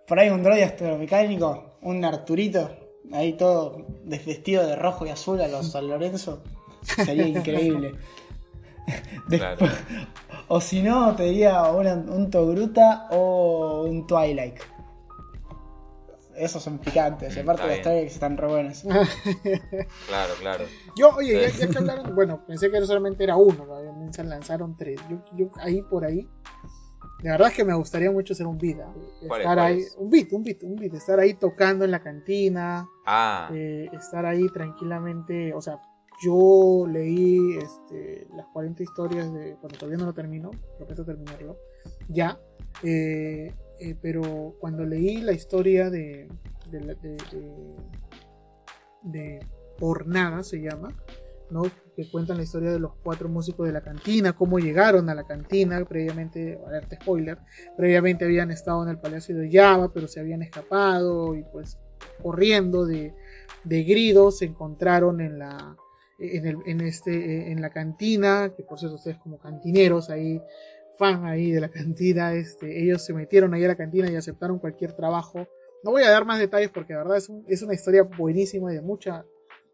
[SPEAKER 2] por ahí un droide astromecánico, un Arturito, ahí todo desvestido de rojo y azul a los San Lorenzo, sería increíble. o si no, te diría un Togruta o un Twilight. Esos son picantes, y aparte las que están re buenas.
[SPEAKER 3] claro, claro.
[SPEAKER 4] Yo, oye, ya, que hablaron, bueno, pensé que solamente era uno, se lanzaron tres. Yo, yo ahí por ahí de verdad es que me gustaría mucho ser un beat. Estar ahí, un beat, un beat, un beat. Estar ahí tocando en la cantina.
[SPEAKER 3] Ah.
[SPEAKER 4] Eh, estar ahí tranquilamente. O sea, yo leí este, las 40 historias de. Cuando todavía no lo termino, prometo terminarlo. Ya. Eh, eh, pero cuando leí la historia de. de, de, de Por Nada se llama. Que cuentan la historia de los cuatro músicos de la cantina, cómo llegaron a la cantina, previamente, alerta spoiler, previamente habían estado en el Palacio de Java, pero se habían escapado y pues corriendo de, de Grido se encontraron en la, en, este, en la cantina, que por cierto ustedes como cantineros ahí, fan ahí de la cantina, este, ellos se metieron ahí a la cantina y aceptaron cualquier trabajo. No voy a dar más detalles porque la verdad es, es una historia buenísima y de mucha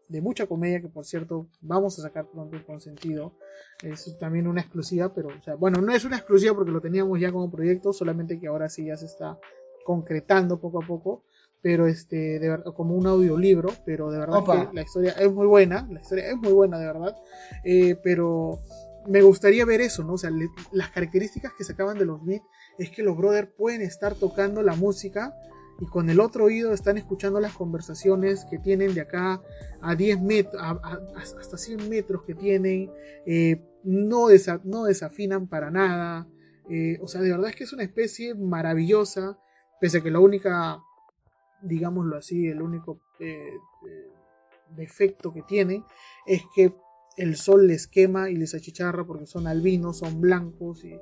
[SPEAKER 4] de mucha comedia que por cierto vamos a sacar pronto con sentido. Es también una exclusiva, pero o sea, bueno, no es una exclusiva porque lo teníamos ya como proyecto, solamente que ahora sí ya se está concretando poco a poco, pero este, de verdad, como un audiolibro, pero de verdad que la historia es muy buena, la historia es muy buena de verdad, eh, pero me gustaría ver eso, ¿no? O sea, las características que sacaban de los beats es que los brothers pueden estar tocando la música y con el otro oído están escuchando las conversaciones que tienen de acá a 10 metros, hasta 100 metros que tienen, eh, no, desafinan para nada, eh, o sea, de verdad es que es una especie maravillosa, pese a que la única, digámoslo así, el único eh, defecto que tiene es que el sol les quema y les achicharra porque son albinos, son blancos y,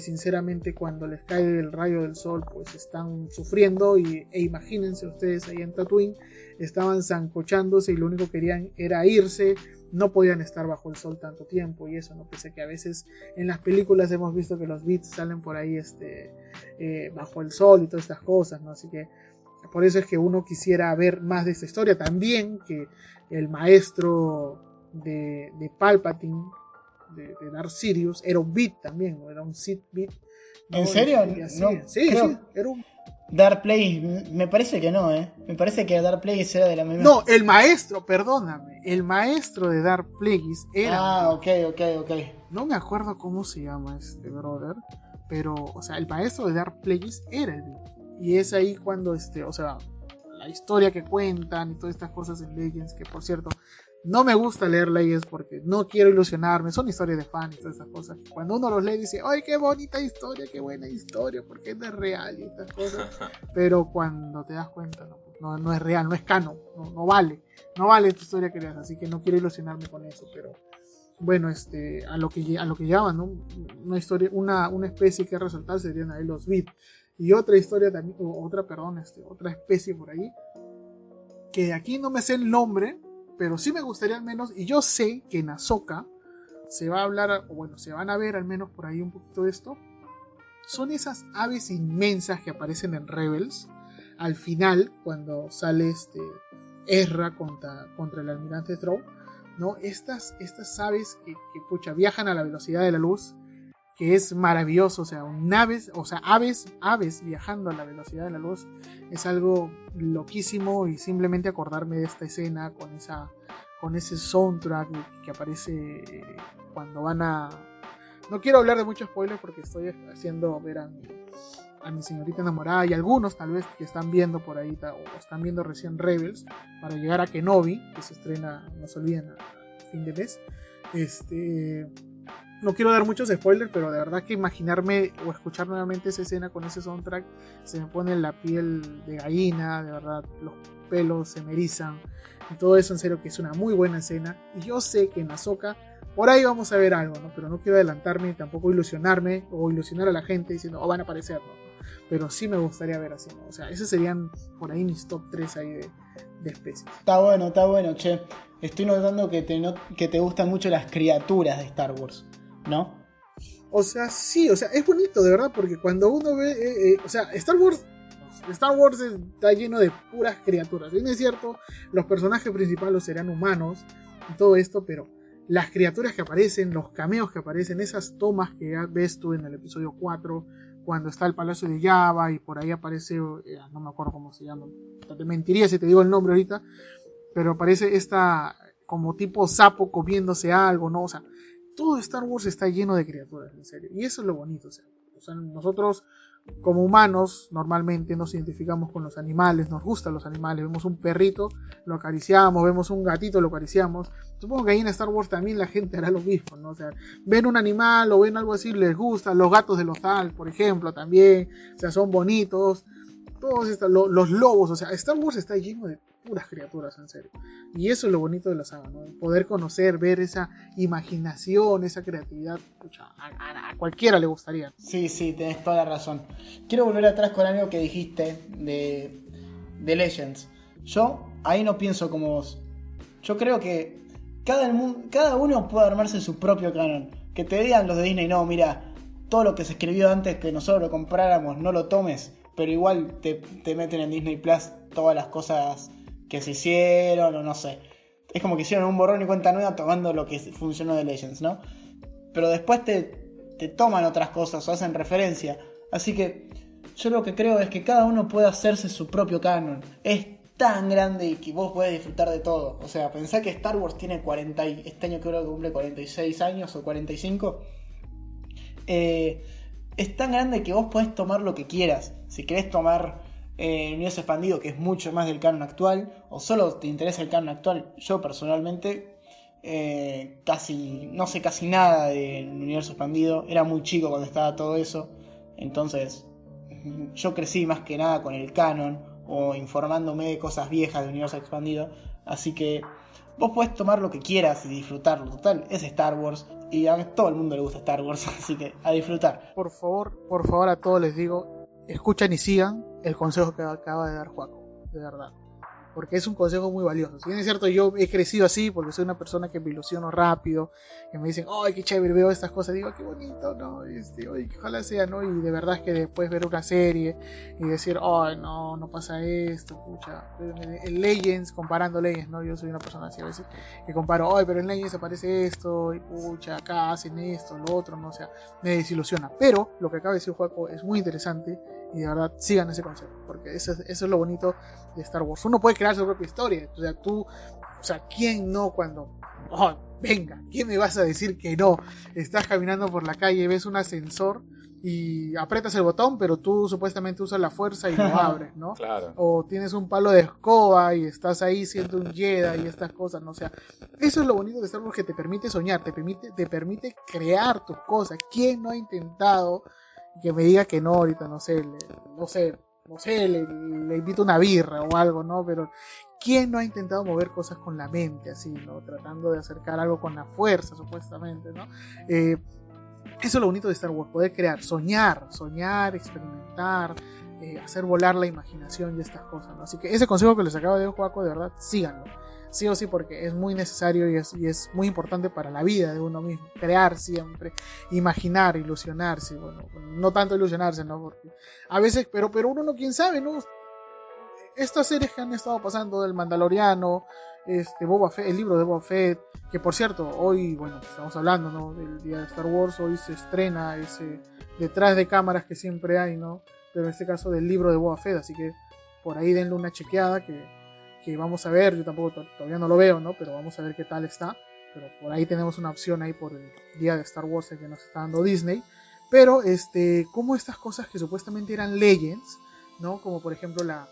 [SPEAKER 4] sinceramente cuando les cae el rayo del sol pues están sufriendo y, e imagínense ustedes ahí en Tatooine estaban zancochándose y lo único que querían era irse, no podían estar bajo el sol tanto tiempo y eso, ¿no? Pese que a veces en las películas hemos visto que los beats salen por ahí este, eh, bajo el sol y todas estas cosas, ¿no? Así que por eso es que uno quisiera ver más de esta historia. También que el maestro de, de Palpatine, de, de, Darth Sirius, era un beat también, era un Sith beat.
[SPEAKER 2] ¿En serio?
[SPEAKER 4] No, sí, sí, era un...
[SPEAKER 2] Dark Plagueis, me parece que no, ¿eh? Me parece que Dark Plagueis era de la misma.
[SPEAKER 4] No, el maestro, perdóname. El maestro de Dark Plagueis era.
[SPEAKER 2] Ah, ok, ok, ok.
[SPEAKER 4] No me acuerdo cómo se llama este brother. Pero, o sea, el maestro de Dark Plagueis era el. Y es ahí cuando, este, o sea, la historia que cuentan y todas estas cosas en Legends, que por cierto, no me gusta leer leyes porque no quiero ilusionarme, son historias de fan y todas esas cosas. Cuando uno los lee dice, ¡ay, qué bonita historia, qué buena historia! Porque no es real y estas cosas. Pero cuando te das cuenta, no, no, es real, no es canon, no, vale. No vale tu historia que leas, así que no quiero ilusionarme con eso, pero bueno, este, a lo que, a lo que llaman, ¿no? Una historia, una, una especie que resaltar serían ahí los bits. Y otra historia también, otra, perdón, este, otra especie por ahí, que aquí no me sé el nombre, pero sí me gustaría al menos, y yo sé que en Ahsoka se va a hablar, o bueno, se van a ver al menos por ahí un poquito de esto, son esas aves inmensas que aparecen en Rebels al final, cuando sale este Ezra contra, contra el almirante Thrawn, ¿no? Estas, estas aves que, que, pucha, viajan a la velocidad de la luz, que es maravilloso, o sea, naves, o sea, aves, aves viajando a la velocidad de la luz, es algo loquísimo y simplemente acordarme de esta escena con esa con ese soundtrack que aparece cuando van a no quiero hablar de muchos spoilers porque estoy haciendo ver a mi, a mi señorita enamorada y algunos tal vez que están viendo por ahí o están viendo recién Rebels para llegar a Kenobi, que se estrena, no se olviden, a fin de mes. Este, no quiero dar muchos spoilers, pero de verdad que imaginarme o escuchar nuevamente esa escena con ese soundtrack se me pone la piel de gallina, de verdad, los pelos se me erizan y todo eso en serio que es una muy buena escena. Y yo sé que en Ahsoka por ahí vamos a ver algo, ¿no? Pero no quiero adelantarme y tampoco ilusionarme o ilusionar a la gente diciendo, oh, van a aparecer, ¿no? Pero sí me gustaría ver así. O sea, esos serían por ahí mis top 3 ahí de, especies.
[SPEAKER 2] Está bueno, está bueno, che. Estoy notando que te, que te gustan mucho las criaturas de Star Wars, ¿no?
[SPEAKER 4] O sea, sí, o sea, es bonito, de verdad, porque cuando uno ve, eh, eh, o sea, Star Wars Star Wars está lleno de puras criaturas. Bien es cierto, los personajes principales serán humanos y todo esto, pero las criaturas que aparecen, los cameos que aparecen, esas tomas que ya ves tú en el episodio 4, cuando está el Palacio de Java y por ahí aparece, eh, no me acuerdo cómo se llama, te mentiría si te digo el nombre ahorita, pero aparece esta como tipo sapo comiéndose algo, ¿no? O sea, todo Star Wars está lleno de criaturas, en serio. Y eso es lo bonito, o sea, nosotros como humanos normalmente nos identificamos con los animales, nos gustan los animales, vemos un perrito, lo acariciamos, vemos un gatito, lo acariciamos. Supongo que ahí en Star Wars también la gente hará lo mismo, ¿no? O sea, ven un animal o ven algo así, les gusta, los gatos de los por ejemplo, también, o sea, son bonitos, todos los lobos, o sea, Star Wars está lleno de puras criaturas, en serio. Y eso es lo bonito de la saga, ¿no? Poder conocer, ver esa imaginación, esa creatividad, a, cualquiera le gustaría.
[SPEAKER 2] Sí, sí, tenés toda la razón. Quiero volver atrás con algo que dijiste de, de Legends. Yo ahí no pienso como vos. Yo creo que cada, cada uno puede armarse su propio canon. Que te digan los de Disney, no, mira, todo lo que se escribió antes que nosotros lo compráramos, no lo tomes, pero igual te, te meten en Disney Plus todas las cosas que se hicieron o no sé. Es como que hicieron un borrón y cuenta nueva tomando lo que funcionó de Legends, ¿no? Pero después te, te toman otras cosas o hacen referencia. Así que yo lo que creo es que cada uno puede hacerse su propio canon. Es tan grande y que vos podés disfrutar de todo. O sea, pensá que Star Wars tiene 40 y este año creo que cumple 46 años o 45. Eh, es tan grande que vos podés tomar lo que quieras. Si querés tomar el universo expandido, que es mucho más del canon actual, o solo te interesa el canon actual, yo personalmente eh, casi no sé casi nada del universo expandido, era muy chico cuando estaba todo eso, entonces yo crecí más que nada con el canon o informándome de cosas viejas del universo expandido, así que vos podés tomar lo que quieras y disfrutarlo, total, es Star Wars y a todo el mundo le gusta Star Wars, así que a disfrutar.
[SPEAKER 4] Por favor, por favor a todos les digo, escuchan y sigan el consejo que acaba de dar Juaco, de verdad porque es un consejo muy valioso. Si bien es cierto, yo he crecido así porque soy una persona que me ilusiono rápido, que me dicen, ¡ay, qué chévere! Veo estas cosas, digo, ¡qué bonito! ¿no? Este, ¡ay, ojalá sea! ¿no? Y de verdad es que después ver una serie y decir, ¡ay, no, no pasa esto! Pucha. En Legends, comparando Legends, ¿no? Yo soy una persona así a veces que comparo, ¡ay, pero en Legends aparece esto! Y pucha, acá hacen esto, lo otro, ¿no? O sea, me desilusiona. Pero lo que acaba de decir Juaco es muy interesante y de verdad sigan ese consejo, porque eso es, eso es lo bonito de Star Wars. Uno puede crear su propia historia, o sea, tú, o sea, ¿quién no cuando, oh, venga, ¿quién me vas a decir que no? Estás caminando por la calle, ves un ascensor y aprietas el botón, pero tú supuestamente usas la fuerza y lo abres, ¿no?
[SPEAKER 3] Claro.
[SPEAKER 4] O tienes un palo de escoba y estás ahí siendo un Jedi y estas cosas, ¿no? O sea, eso es lo bonito de Star Wars que te permite soñar, te permite, te permite crear tus cosas. ¿Quién no ha intentado que me diga que no ahorita, no sé, no sé, no sé, le, invito una birra o algo, ¿no? Pero ¿quién no ha intentado mover cosas con la mente, así, ¿no? Tratando de acercar algo con la fuerza, supuestamente, ¿no? Eh, eso es lo bonito de Star Wars, poder crear, soñar, soñar, experimentar, eh, hacer volar la imaginación y estas cosas, ¿no? Así que ese consejo que les acabo de dar, Juaco, de verdad, síganlo. Sí o sí, porque es muy necesario y es, y es muy importante para la vida de uno mismo. Crear siempre, imaginar, ilusionarse. Bueno, no tanto ilusionarse, ¿no? Porque a veces, pero, pero uno no, quién sabe, ¿no? Estas series que han estado pasando del Mandaloriano, este, Boba Fett, el libro de Boba Fett, que por cierto, hoy, bueno, estamos hablando, ¿no? Del día de Star Wars, hoy se estrena ese detrás de cámaras que siempre hay, ¿no? Pero en este caso del libro de Boba Fett, así que por ahí denle una chequeada que, que vamos a ver, yo tampoco todavía no lo veo, ¿no? Pero vamos a ver qué tal está. Pero por ahí tenemos una opción ahí por el día de Star Wars que nos está dando Disney. Pero, este, como estas cosas que supuestamente eran Legends, ¿no? Como por ejemplo la,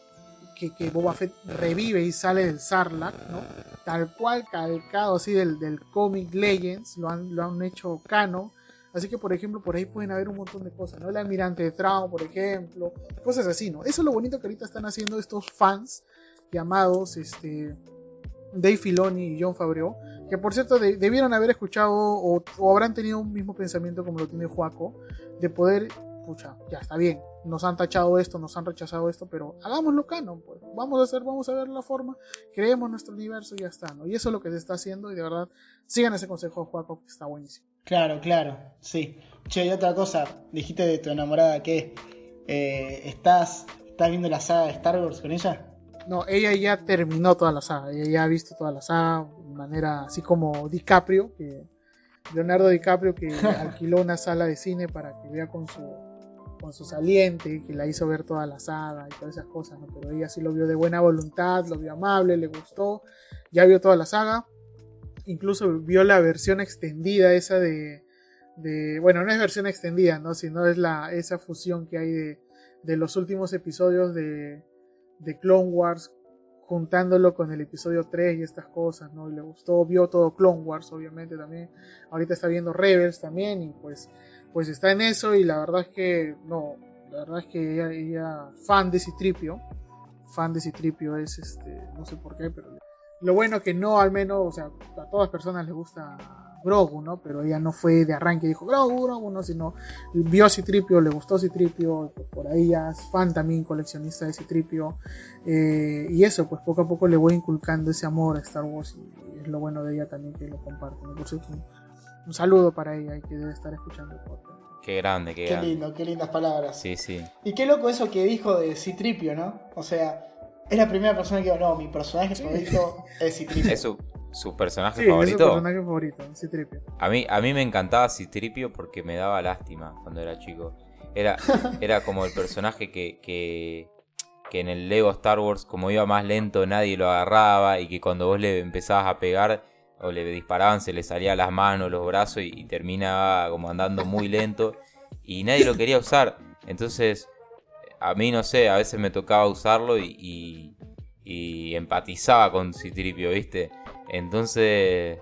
[SPEAKER 4] que, que, Boba Fett revive y sale del Sarlacc, ¿no? Tal cual calcado así del, del cómic Legends, lo han, lo han hecho canon. Así que, por ejemplo, por ahí pueden haber un montón de cosas, ¿no? El almirante de Traum, por ejemplo, cosas así, ¿no? Eso es lo bonito que ahorita están haciendo estos fans llamados este, Dave Filoni y John Favreau, que por cierto de, debieron haber escuchado o, habrán tenido un mismo pensamiento como lo tiene Juaco, de poder, pucha, ya está bien, nos han tachado esto, nos han rechazado esto, pero hagámoslo canon, pues, vamos a hacer, vamos a ver la forma, creemos nuestro universo y ya está, ¿no? Y eso es lo que se está haciendo y de verdad, sigan ese consejo de Juaco que está buenísimo.
[SPEAKER 2] Claro, claro, sí. Che, y otra cosa, dijiste de tu enamorada que eh, estás, estás viendo la saga de Star Wars con ella.
[SPEAKER 4] No, ella ya terminó toda la saga, ella ya ha visto toda la saga de manera así como DiCaprio, que Leonardo DiCaprio que alquiló una sala de cine para que vea con su con su saliente, que la hizo ver toda la saga y todas esas cosas, ¿no? pero ella sí lo vio de buena voluntad, lo vio amable, le gustó, ya vio toda la saga, incluso vio la versión extendida esa de, de bueno, no es versión extendida, ¿no? sino es la, esa fusión que hay de, de los últimos episodios de, de Clone Wars juntándolo con el episodio 3 y estas cosas, ¿no? Y le gustó, vio todo Clone Wars, obviamente también. Ahorita está viendo Rebels también y pues, pues está en eso y la verdad es que, no, la verdad es que ella, ella fan de Citripio, fan de Citripio es este, no sé por qué, pero lo bueno que no, al menos, o sea, a todas personas les gusta Grogu, ¿no? Pero ella no fue de arranque dijo Grogu, Grogu, no, sino vio Citripio, le gustó Citripio, por ahí ya es fan también, coleccionista de Citripio. Eh, y eso, pues poco a poco le voy inculcando ese amor a Star Wars y es lo bueno de ella también que lo comparte. ¿no? Por cierto, un, un, saludo para ella y que debe estar escuchando el podcast.
[SPEAKER 3] Qué grande, qué,
[SPEAKER 2] qué
[SPEAKER 3] grande.
[SPEAKER 2] lindo, qué lindas palabras.
[SPEAKER 3] Sí, sí.
[SPEAKER 2] Y qué loco eso que dijo de Citripio, ¿no? O sea, es la primera persona que digo, no, mi personaje sí. favorito es Citripio.
[SPEAKER 3] Es su, personaje
[SPEAKER 4] sí,
[SPEAKER 3] favorito.
[SPEAKER 4] Es su personaje favorito, Citripio.
[SPEAKER 3] A mí, a mí me encantaba Citripio porque me daba lástima cuando era chico. Era, era como el personaje que, que, que en el Lego Star Wars, como iba más lento, nadie lo agarraba y que cuando vos le empezabas a pegar o le disparaban se le salía las manos, los brazos y, y terminaba como andando muy lento y nadie lo quería usar. Entonces, a mí no sé, a veces me tocaba usarlo y, y, y empatizaba con Citripio, ¿viste? Entonces,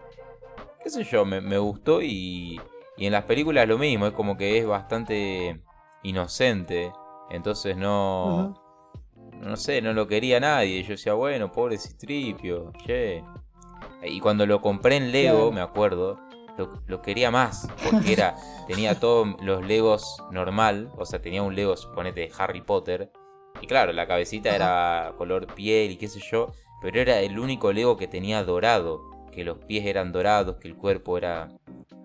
[SPEAKER 3] qué sé yo, me, me gustó y, y, en las películas lo mismo, es como que es bastante inocente, entonces no, uh -huh. no sé, no lo quería nadie, yo decía, bueno, pobre Citripio, che. Y cuando lo compré en Lego, me acuerdo, lo, lo, quería más, porque era, tenía todos los Legos normal, o sea, tenía un Lego, suponete, de Harry Potter, y claro, la cabecita Ajá. era color piel y qué sé yo, pero era el único Lego que tenía dorado, que los pies eran dorados, que el cuerpo era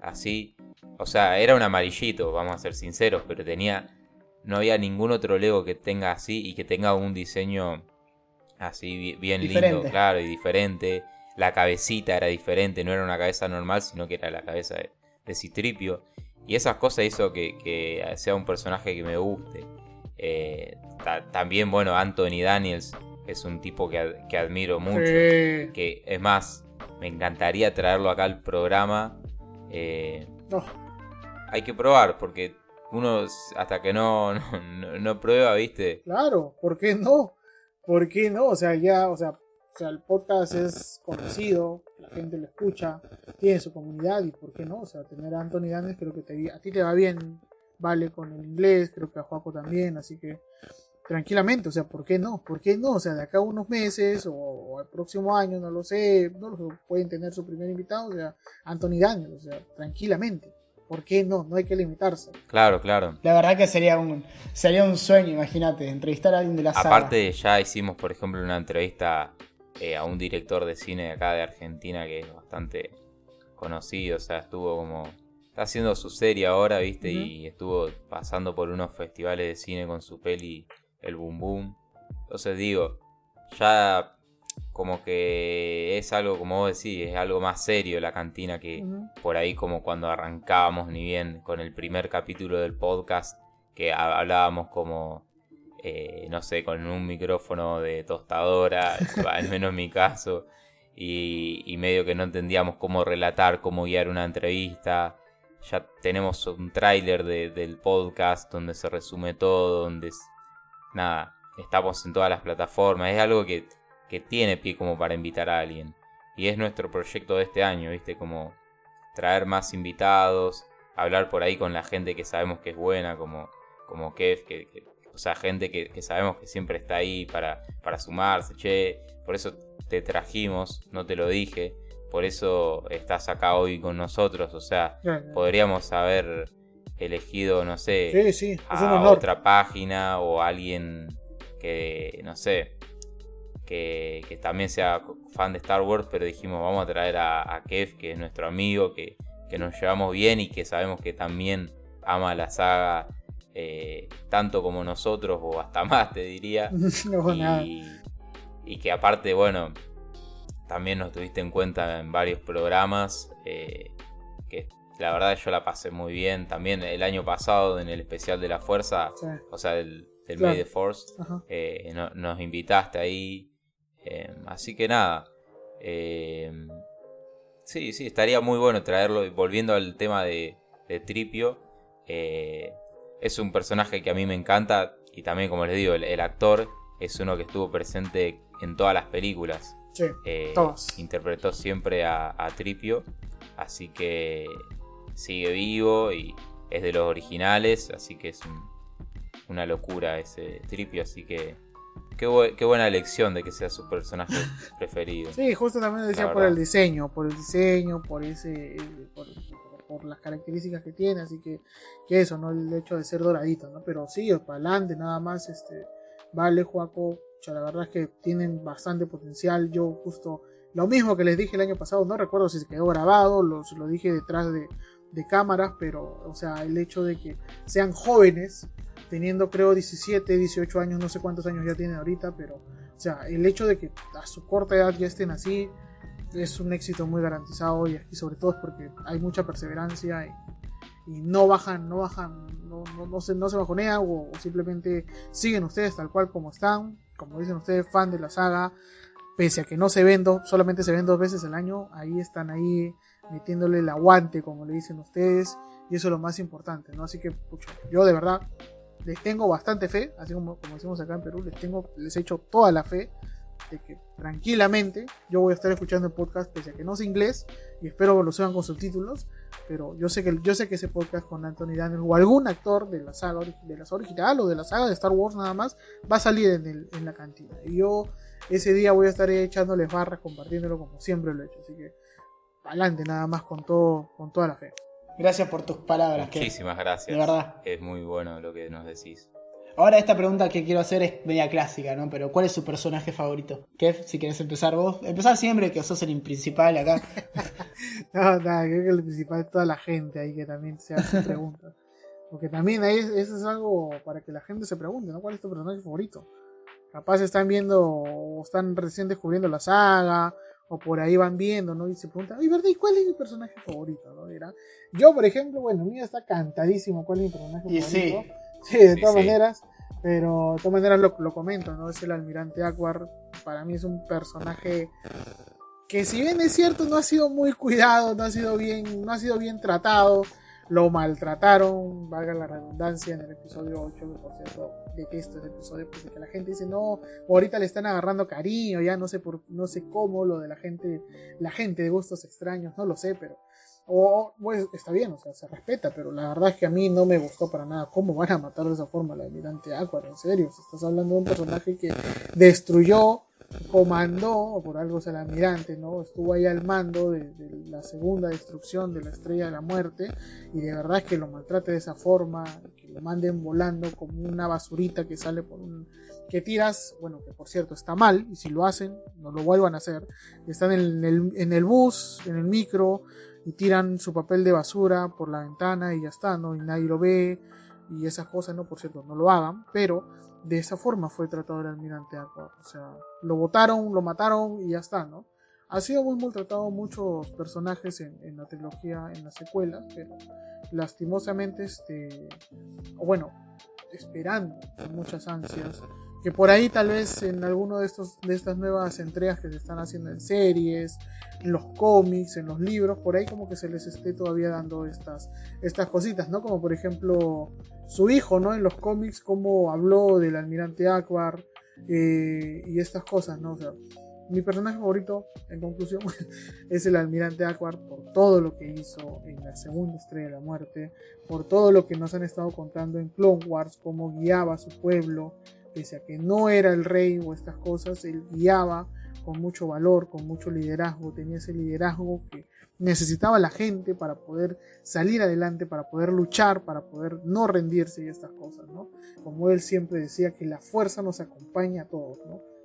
[SPEAKER 3] así. O sea, era un amarillito, vamos a ser sinceros, pero tenía no había ningún otro Lego que tenga así y que tenga un diseño así bien diferente. lindo, claro, y diferente. La cabecita era diferente, no era una cabeza normal, sino que era la cabeza de, de Citripio. Y esas cosas hizo que, que, sea un personaje que me guste. Eh, también, bueno, Anthony Daniels es un tipo que, que admiro mucho. Sí. Que es más, me encantaría traerlo acá al programa. Eh,
[SPEAKER 4] oh.
[SPEAKER 3] Hay que probar, porque uno hasta que no, no, no, prueba, ¿viste?
[SPEAKER 4] Claro, ¿por qué no? ¿Por qué no? O sea, ya, o sea, o sea, el podcast es conocido, la gente lo escucha, tiene su comunidad y ¿por qué no? O sea, tener a Anthony Daniels creo que te, a ti te va bien, vale con el inglés, creo que a Juaco también, así que tranquilamente, o sea, ¿por qué no? ¿Por qué no? O sea, de acá a unos meses o, o al próximo año, no lo sé, no lo sé, pueden tener su primer invitado, o sea, Anthony Daniels, o sea, tranquilamente. ¿Por qué no? No hay que limitarse.
[SPEAKER 3] Claro, claro.
[SPEAKER 2] La verdad que sería un, sería un sueño, imagínate, entrevistar a alguien de la
[SPEAKER 3] Aparte,
[SPEAKER 2] saga.
[SPEAKER 3] ya hicimos, por ejemplo, una entrevista eh, a un director de cine de acá de Argentina que es bastante conocido, o sea, estuvo como... Está haciendo su serie ahora, viste, y estuvo pasando por unos festivales de cine con su peli El Boom Boom. Entonces digo, ya como que es algo, como vos decís, es algo más serio la cantina que por ahí como cuando arrancábamos, ni bien con el primer capítulo del podcast, que ha- hablábamos como, eh, no sé, con un micrófono de tostadora, al menos en mi caso, y, y medio que no entendíamos cómo relatar, cómo guiar una entrevista. Ya tenemos un tráiler de- del podcast donde se resume todo, donde nada, estamos en todas las plataformas, es algo que, que tiene pie como para invitar a alguien. Y es nuestro proyecto de este año, ¿viste? Como traer más invitados, hablar por ahí con la gente que sabemos que es buena, como, como Kev, que, que- o sea, gente que, que sabemos que siempre está ahí para, para sumarse, che, por eso te trajimos, no te lo dije, por eso estás acá hoy con nosotros, o sea, podríamos haber elegido, no sé,
[SPEAKER 4] Sí, sí,
[SPEAKER 3] a otra página o alguien que, no sé, que, que también sea fan de Star Wars, pero dijimos, vamos a traer a, a Kev, que es nuestro amigo, que, que nos llevamos bien y que sabemos que también ama la saga eh, tanto como nosotros, o hasta más, te diría.
[SPEAKER 4] no, nada.
[SPEAKER 3] y, y que aparte, bueno, también nos tuviste en cuenta en varios programas, eh, que la verdad yo la pasé muy bien. También el año pasado en el especial de la fuerza,
[SPEAKER 4] Sí.
[SPEAKER 3] o sea, del, del
[SPEAKER 4] Claro.
[SPEAKER 3] May the Force, eh, no- nos invitaste ahí. eh, así que nada. eh, sí, sí, estaría muy bueno traerlo. Volviendo al tema de, de Tripio. es un personaje que a mí me encanta. Y también, como les digo, el, el actor es uno que estuvo presente en todas las películas.
[SPEAKER 4] Sí. Todas.
[SPEAKER 3] Interpretó siempre a, a Tripio. Así que sigue vivo y es de los originales. Así que es un- una locura ese Tripio. Así que qué, bu- qué buena elección de que sea su personaje preferido.
[SPEAKER 4] Sí, justo también lo decía
[SPEAKER 3] La
[SPEAKER 4] por
[SPEAKER 3] verdad.
[SPEAKER 4] el diseño, por el diseño, por ese, eh, por las características que tiene, así que, que eso, ¿no? El hecho de ser doradito, ¿no? Pero sí, para adelante, nada más, este, vale, Juaco, la verdad es que tienen bastante potencial, yo justo, lo mismo que les dije el año pasado, no recuerdo si se quedó grabado, lo, lo dije detrás de, de cámaras, pero, o sea, el hecho de que sean jóvenes, teniendo creo 17, 18 años, no sé cuántos años ya tienen ahorita, pero o sea, el hecho de que a su corta edad ya estén así es un éxito muy garantizado y, y sobre todo es porque hay mucha perseverancia y, no bajan, no bajan, no, se, no se bajonean o, simplemente siguen ustedes tal cual como están, como dicen ustedes, fan de la saga, pese a que no se ven solamente se ven dos veces al año, ahí están ahí metiéndole el aguante, como le dicen ustedes, y eso es lo más importante, ¿no? Así que, pucha, yo de verdad les tengo bastante fe, así como, como decimos acá en Perú, les tengo, les echo toda la fe de que tranquilamente yo voy a estar escuchando el podcast pese a que no sé inglés y espero que lo suban con subtítulos, pero yo sé que yo sé que ese podcast con Anthony Daniels o algún actor de la saga de la original o de la saga de Star Wars nada más va a salir en, el- en la cantina y yo ese día voy a estar echándoles barras compartiéndolo como siempre lo he hecho, así que adelante nada más con todo con toda la fe.
[SPEAKER 2] Gracias por tus palabras, Kev.
[SPEAKER 3] Muchísimas gracias.
[SPEAKER 2] De verdad.
[SPEAKER 3] Es muy bueno lo que nos decís.
[SPEAKER 2] Ahora esta pregunta que quiero hacer es media clásica, ¿no? Pero ¿cuál es su personaje favorito? Kev, si querés empezar vos. Empezar siempre, que sos el principal acá.
[SPEAKER 4] No, nada, creo que el principal es toda la gente ahí que también se hace preguntas. Porque también ahí es- eso es algo para que la gente se pregunte, ¿no? ¿Cuál es tu personaje favorito? Capaz están viendo o están recién descubriendo la saga o por ahí van viendo, ¿no? Y se preguntan, ay, ¿verdad? ¿Y cuál es mi personaje favorito? ¿no? Dirá, Yo, por ejemplo, bueno, mío está cantadísimo cuál es mi personaje
[SPEAKER 2] Y sí.
[SPEAKER 4] favorito. Sí, de
[SPEAKER 3] Sí,
[SPEAKER 4] todas
[SPEAKER 3] sí.
[SPEAKER 4] maneras. Pero de todas maneras lo, lo comento, ¿no? Es el almirante Aquar. Para mí es un personaje que si bien es cierto no ha sido muy cuidado, no ha sido bien, no ha sido bien tratado, lo maltrataron, valga la redundancia en el episodio 8, que por cierto detesto ese episodio, porque la gente dice no, ahorita le están agarrando cariño, ya no sé por, no sé cómo lo de la gente, la gente de gustos extraños, no lo sé, pero o pues está bien, o sea, se respeta, pero la verdad es que a mí no me gustó para nada cómo van a matar de esa forma al almirante Aquar, en serio, si estás hablando de un personaje que destruyó comandó, por algo es el almirante, ¿no? Estuvo ahí al mando de, la segunda destrucción de la estrella de la muerte, y de verdad que lo maltrate de esa forma, que lo manden volando como una basurita que sale por un. que tiras, bueno, que por cierto está mal, y si lo hacen, no lo vuelvan a hacer. Están en el, en el bus, en el micro, y tiran su papel de basura por la ventana y ya está, ¿no? Y nadie lo ve, y esas cosas, ¿no? Por cierto, no lo hagan, pero de esa forma fue tratado el almirante Aqua. O sea, lo votaron, lo mataron y ya está, ¿no? Ha sido muy maltratado muchos personajes en, en la trilogía, en las secuelas, pero lastimosamente, este, o bueno, esperando con muchas ansias, que por ahí tal vez en alguno de estos de estas nuevas entregas que se están haciendo en series, en los cómics, en los libros, por ahí como que se les esté todavía dando estas estas cositas, ¿no? Como por ejemplo su hijo, ¿no? En los cómics como habló del almirante Akbar eh, y estas cosas, ¿no? O sea, mi personaje favorito, en conclusión, es el almirante Akbar por todo lo que hizo en la segunda estrella de la muerte, por todo lo que nos han estado contando en Clone Wars, cómo guiaba a su pueblo, pese a que no era el rey o estas cosas, él guiaba con mucho valor, con mucho liderazgo, tenía ese liderazgo que necesitaba la gente para poder salir adelante, para poder luchar, para poder no rendirse y estas cosas, ¿no? Como él siempre decía que la fuerza nos acompaña a todos.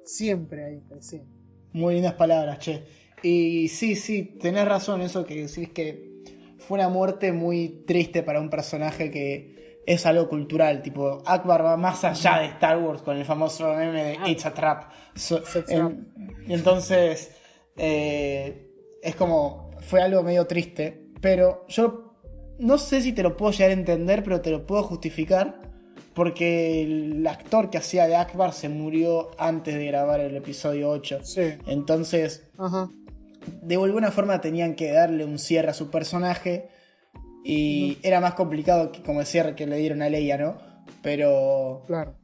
[SPEAKER 4] Siempre ahí presente.
[SPEAKER 2] Muy lindas palabras, che. Y sí, sí, tenés razón eso que decís que fue una muerte muy triste para un personaje que es algo cultural, tipo, Akbar va más allá de Star Wars con el famoso meme de It's a Trap. So, en, entonces, eh, es como, fue algo medio triste, pero yo no sé si te lo puedo llegar a entender, pero te lo puedo justificar, porque el actor que hacía de Akbar se murió antes de grabar el episodio 8.
[SPEAKER 4] Sí.
[SPEAKER 2] Entonces,
[SPEAKER 4] Ajá.
[SPEAKER 2] de alguna forma tenían que darle un cierre a su personaje y era más complicado que como el cierre que le dieron a Leia, ¿no? Pero
[SPEAKER 4] Claro.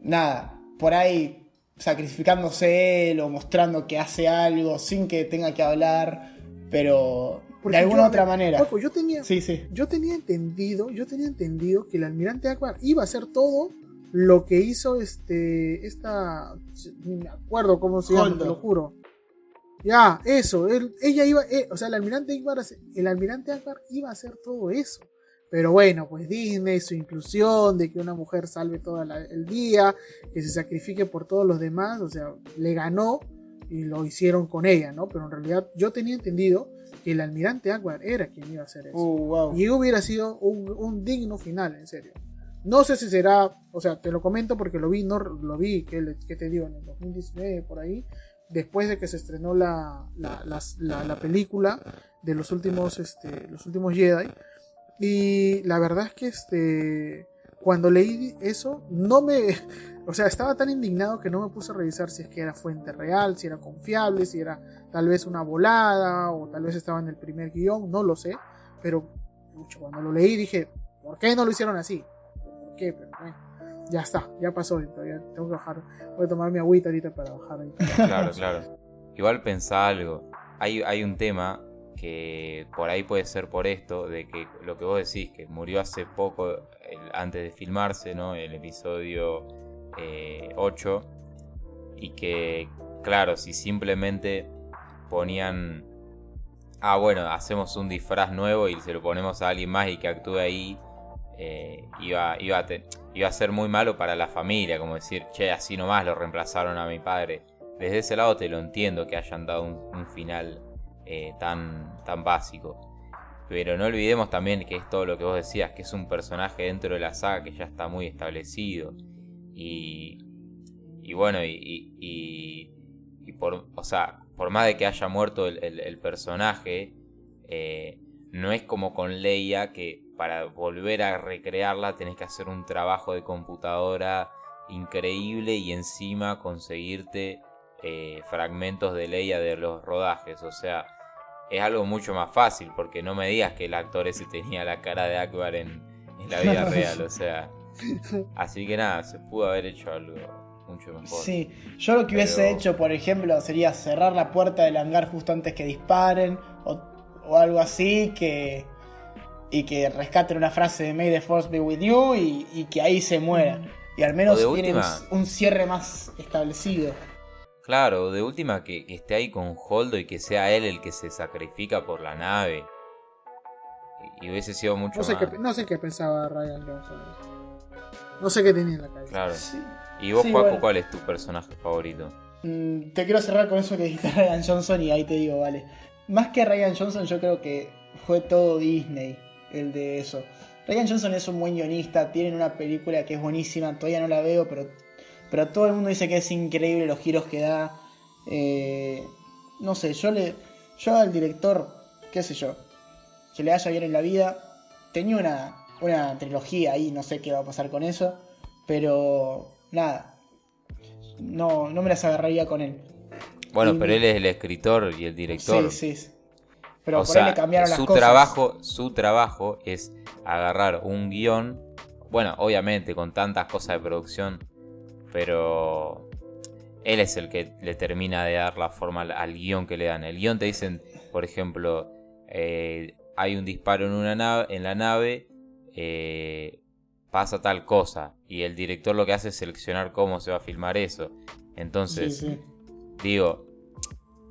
[SPEAKER 2] nada, por ahí sacrificándose él o mostrando que hace algo sin que tenga que hablar, pero
[SPEAKER 4] Porque
[SPEAKER 2] de alguna
[SPEAKER 4] yo-
[SPEAKER 2] otra manera.
[SPEAKER 4] Paco, yo tenía,
[SPEAKER 2] Sí, sí.
[SPEAKER 4] yo tenía entendido, yo tenía entendido que el almirante Akbar iba a hacer todo lo que hizo este, esta, ni me acuerdo cómo se llama,
[SPEAKER 2] Holdo.
[SPEAKER 4] te lo juro. Ya, eso, él- ella iba, eh, o sea, el almirante Akbar, el almirante Akbar iba a hacer todo eso. Pero bueno, pues Disney, su inclusión, de que una mujer salve todo la- el día, que se sacrifique por todos los demás, o sea, le ganó y lo hicieron con ella, ¿no? Pero en realidad yo tenía entendido que el almirante Akbar era quien iba a hacer eso.
[SPEAKER 2] Uh, wow.
[SPEAKER 4] Y hubiera sido un, un digno final, en serio. No sé si será, o sea, te lo comento porque lo vi, no lo vi, que, que te digo, en el 2019 por ahí, después de que se estrenó la, la, la- la película de los últimos, este, los últimos Jedi. Y la verdad es que este, cuando leí eso, no me, o sea, estaba tan indignado que no me puse a revisar si es que era fuente real, si era confiable, si era tal vez una volada o tal vez estaba en el primer guion, no lo sé. Pero cuando lo leí dije, ¿por qué no lo hicieron así? ¿Por qué? Pero bueno, ya está, ya pasó. Todavía tengo que bajar. Voy a tomar mi agüita ahorita para bajar ahí.
[SPEAKER 3] Claro, claro. Igual pensá algo. Hay, hay un tema que por ahí puede ser por esto, de que lo que vos decís, que murió hace poco, antes de filmarse, ¿no? El episodio eh, 8. Y que, claro, si simplemente ponían... Ah, bueno, hacemos un disfraz nuevo y se lo ponemos a alguien más y que actúe ahí, eh, iba, iba, a iba a ser muy malo para la familia, como decir, che, así nomás lo reemplazaron a mi padre. Desde ese lado te lo entiendo que hayan dado un, final eh, tan, tan básico. Pero no olvidemos también que es todo lo que vos decías, que es un personaje dentro de la saga que ya está muy establecido. Y, y bueno, y, y- por, o sea, por más de que haya muerto el personaje, eh, no es como con Leia que para volver a recrearla tenés que hacer un trabajo de computadora increíble y encima conseguirte eh, fragmentos de Leia de los rodajes. O sea, es algo mucho más fácil porque no me digas que el actor ese tenía la cara de Akbar en, en la vida real. O sea, así que nada, se pudo haber hecho algo mucho mejor.
[SPEAKER 2] Sí, yo lo que hubiese hecho, por ejemplo, sería cerrar la puerta del hangar justo antes que disparen o, o algo así, que y que rescaten una frase de May the Force be with you y, y que ahí se muera. Y al menos
[SPEAKER 3] O de
[SPEAKER 2] tiene un,
[SPEAKER 3] última-
[SPEAKER 2] un cierre más establecido.
[SPEAKER 3] Claro, de última que, que esté ahí con Holdo y que sea él el que se sacrifica por la nave. Y, y hubiese sido mucho
[SPEAKER 4] No sé,
[SPEAKER 3] más.
[SPEAKER 4] qué, no sé qué pensaba Ryan Johnson. No sé qué tenía en la cabeza.
[SPEAKER 3] Claro.
[SPEAKER 2] Sí.
[SPEAKER 3] ¿Y vos,
[SPEAKER 2] Sí,
[SPEAKER 3] Paco,
[SPEAKER 2] bueno.
[SPEAKER 3] cuál es tu personaje favorito?
[SPEAKER 2] Mm, te quiero cerrar con eso que dijiste Ryan Johnson y ahí te digo, vale. Más que Ryan Johnson, yo creo que fue todo Disney el de eso. Ryan Johnson es un buen guionista, tienen una película que es buenísima, todavía no la veo, pero, pero todo el mundo dice que es increíble los giros que da. Eh, no sé, yo le. Yo al director, qué sé yo, que le haya bien en la vida. Tenía una, una trilogía ahí, no sé qué va a pasar con eso. Pero nada. No, no me las agarraría con él.
[SPEAKER 3] Bueno,
[SPEAKER 2] Y-
[SPEAKER 3] pero él es el escritor y el director.
[SPEAKER 2] Sí, sí. Pero
[SPEAKER 3] o
[SPEAKER 2] por
[SPEAKER 3] sea,
[SPEAKER 2] ahí le cambiaron las
[SPEAKER 3] su
[SPEAKER 2] cosas.
[SPEAKER 3] trabajo, su trabajo es agarrar un guion, bueno, obviamente con tantas cosas de producción, pero él es el que le termina de dar la forma al, al guion que le dan. El guion te dicen, por ejemplo, eh, hay un disparo en una nave, en la nave, eh, pasa tal cosa, y el director lo que hace es seleccionar cómo se va a filmar eso. Entonces,
[SPEAKER 2] Sí, sí.
[SPEAKER 3] digo,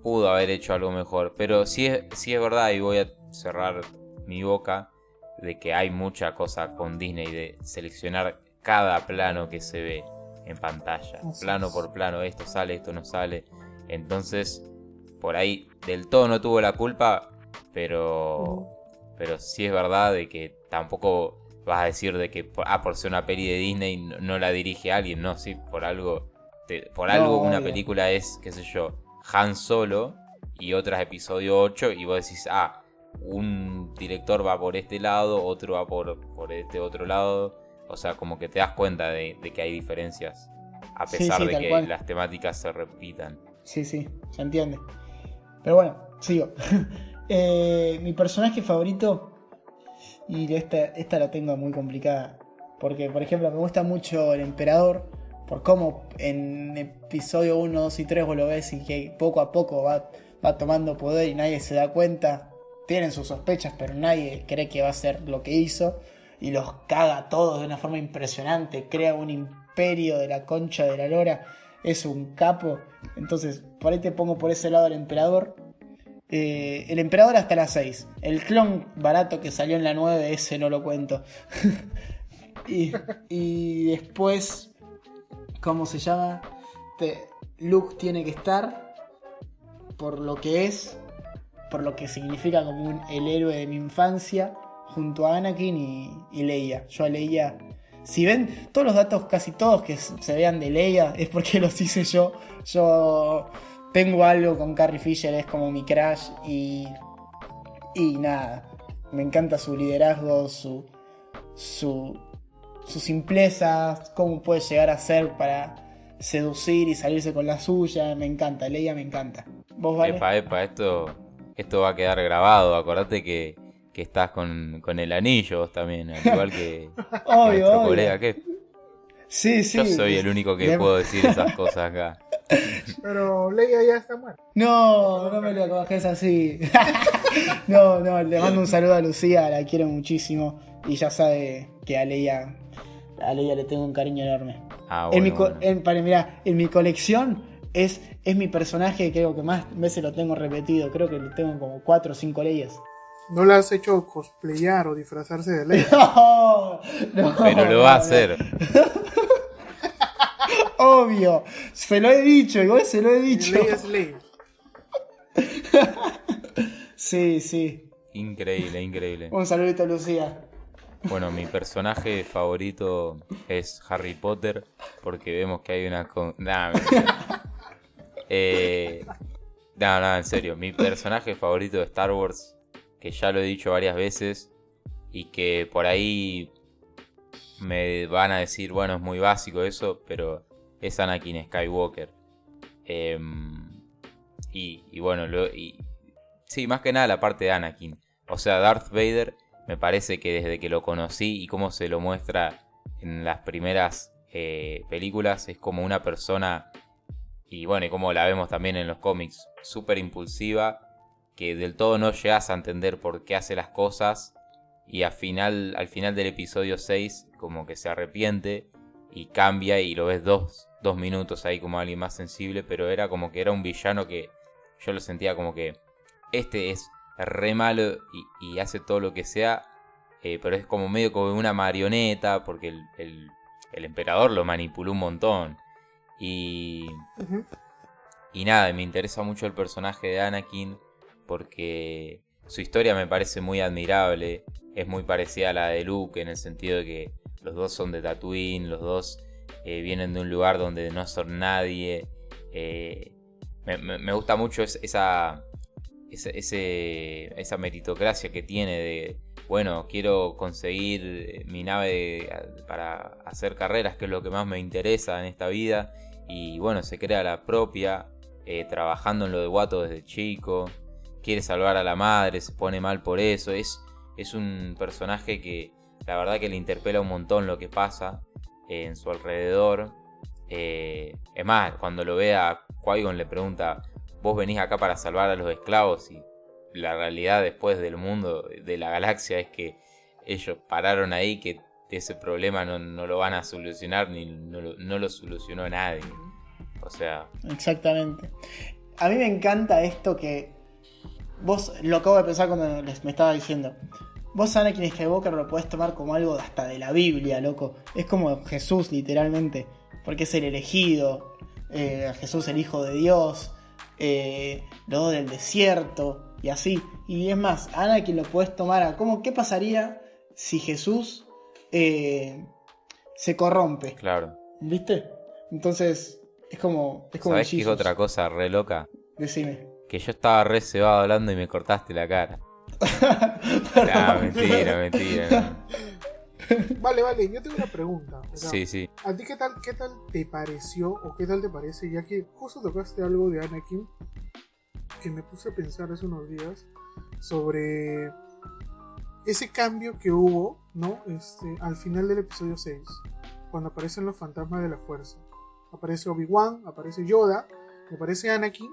[SPEAKER 3] pudo haber hecho algo mejor. Pero sí es, sí es verdad, y voy a cerrar mi boca, de que hay mucha cosa con Disney de seleccionar cada plano que se ve en pantalla.
[SPEAKER 2] Así
[SPEAKER 3] plano
[SPEAKER 2] es.
[SPEAKER 3] por plano, esto sale, esto no sale. Entonces, por ahí del todo no tuvo la culpa, pero, pero sí es verdad de que tampoco vas a decir de que por- ah, por ser una peli de Disney no, no la dirige alguien, no, sí, por algo, te- por
[SPEAKER 2] No,
[SPEAKER 3] algo una película es, qué sé yo, Han Solo y otras episodio 8 y vos decís, ah, un director va por este lado, otro va por, por este otro lado, o sea, como que te das cuenta de, de que hay diferencias, a pesar
[SPEAKER 2] sí,
[SPEAKER 3] de que
[SPEAKER 2] cual.
[SPEAKER 3] las temáticas se repitan.
[SPEAKER 2] Sí, sí, se entiende. Pero bueno, sigo. Eh, mi personaje favorito, y esta, esta la tengo muy complicada, porque por ejemplo me gusta mucho el emperador, por cómo en episodio 1, 2 y 3 vos lo ves y que poco a poco va, va tomando poder y nadie se da cuenta. Tienen sus sospechas, pero nadie cree que va a ser lo que hizo. Y los caga a todos de una forma impresionante. Crea un imperio de la concha de la lora. Es un capo. Entonces, por ahí te pongo por ese lado al emperador. Eh, el emperador hasta las 6. El clon barato que salió en la 9, ese no lo cuento. y, y después, ¿cómo se llama? Te- Luke tiene que estar por lo que es, por lo que significa como un- el héroe de mi infancia, junto a Anakin y, y Leia. Yo a Leia, si ven todos los datos, casi todos que se vean de Leia, es porque los hice yo. Yo tengo algo con Carrie Fisher, es como mi crush y, y nada. Me encanta su liderazgo, su, su, su simpleza, cómo puede llegar a ser para seducir y salirse con la suya. Me encanta, Leia me encanta. ¿Vos, Vale?
[SPEAKER 3] Epa, epa, esto, esto va a quedar grabado. Acordate que, que estás con, con el anillo vos también, al igual que
[SPEAKER 2] Obvio,
[SPEAKER 3] nuestro
[SPEAKER 2] obvio.
[SPEAKER 3] colega. que
[SPEAKER 2] Sí, sí.
[SPEAKER 3] Yo soy el único que puedo decir esas cosas acá.
[SPEAKER 4] Pero Leia ya está muerta.
[SPEAKER 2] No, no me lo coges así. no, no, le mando un saludo a Lucía, la quiero muchísimo. Y ya sabe que a Leia, a Leia le tengo un cariño enorme.
[SPEAKER 3] Ah,
[SPEAKER 2] en, mi
[SPEAKER 3] bueno, bueno.
[SPEAKER 2] en- para, mirá, en mi colección es, es mi personaje, creo que más veces lo tengo repetido. Creo que lo tengo como 4 o 5 Leyes.
[SPEAKER 4] No la has hecho cosplayar o disfrazarse de Leia.
[SPEAKER 2] No, no,
[SPEAKER 3] Pero lo
[SPEAKER 2] no,
[SPEAKER 3] va a hacer.
[SPEAKER 2] Obvio, se lo he dicho, igual se lo he dicho.
[SPEAKER 4] Leia es Leia.
[SPEAKER 2] Sí, sí.
[SPEAKER 3] Increíble, increíble.
[SPEAKER 2] Un saludito a Lucía.
[SPEAKER 3] Bueno, mi personaje favorito es Harry Potter porque vemos que hay una... Con... Nah. Eh, no, no, en serio. Mi personaje favorito de Star Wars, que ya lo he dicho varias veces y que por ahí me van a decir, bueno, es muy básico eso, pero es Anakin Skywalker. Em, y, y bueno, lo- y, sí, más que nada la parte de Anakin. O sea, Darth Vader me parece que desde que lo conocí y cómo se lo muestra en las primeras eh, películas es como una persona, y bueno, y como la vemos también en los cómics, súper impulsiva, que del todo no llegas a entender por qué hace las cosas y al final, al final del episodio 6 como que se arrepiente y cambia y lo ves dos, dos minutos ahí como alguien más sensible, pero era como que era un villano que yo lo sentía como que este es re malo y, y hace todo lo que sea, eh, pero es como medio como una marioneta porque el, el, el emperador lo manipuló un montón. Y, y nada, me interesa mucho el personaje de Anakin porque su historia me parece muy admirable. Es muy parecida a la de Luke en el sentido de que los dos son de Tatooine, los dos eh, vienen de un lugar donde no son nadie. Eh, me, me- gusta mucho es- esa, esa, esa meritocracia que tiene de, bueno, quiero conseguir eh, mi nave para hacer carreras, que es lo que más me interesa en esta vida. Y bueno, se crea la propia, eh, trabajando en lo de Guato desde chico. Quiere salvar a la madre, se pone mal por eso. Es, es un personaje que la verdad que le interpela un montón lo que pasa eh, en su alrededor. Es más, cuando lo ve a Qui-Gon le pregunta, vos venís acá para salvar a los esclavos y la realidad después del mundo, de la galaxia, es que ellos pararon ahí, que ese problema no, no lo van a solucionar ni no lo, solucionó nadie. O sea,
[SPEAKER 2] Exactamente. A mí me encanta esto que vos lo acabo de pensar cuando les, me estaba diciendo. Vos Anakin Skywalker lo podés tomar como algo hasta de la Biblia, loco. Es como Jesús, literalmente. Porque es el elegido. eh, Jesús el Hijo de Dios. Eh, los del desierto. Y así. Y es más, Anakin lo podés tomar a... ¿cómo, ¿Qué pasaría si Jesús eh, se corrompe?
[SPEAKER 3] claro.
[SPEAKER 2] ¿Viste? Entonces, es como... Es como
[SPEAKER 3] ¿Sabés qué es otra cosa re loca?
[SPEAKER 2] Decime.
[SPEAKER 3] Que yo estaba re cebado hablando y me cortaste la cara. Nah, mentira, mentira.
[SPEAKER 4] Vale, vale, yo tengo una pregunta. O sea,
[SPEAKER 3] Sí, sí.
[SPEAKER 4] ¿A ti qué tal, qué tal te pareció o qué tal te parece? Ya que justo tocaste algo de Anakin que me puse a pensar hace unos días sobre ese cambio que hubo, ¿no? Este, al final del episodio 6, cuando aparecen los fantasmas de la fuerza. Aparece Obi-Wan, aparece Yoda, aparece Anakin.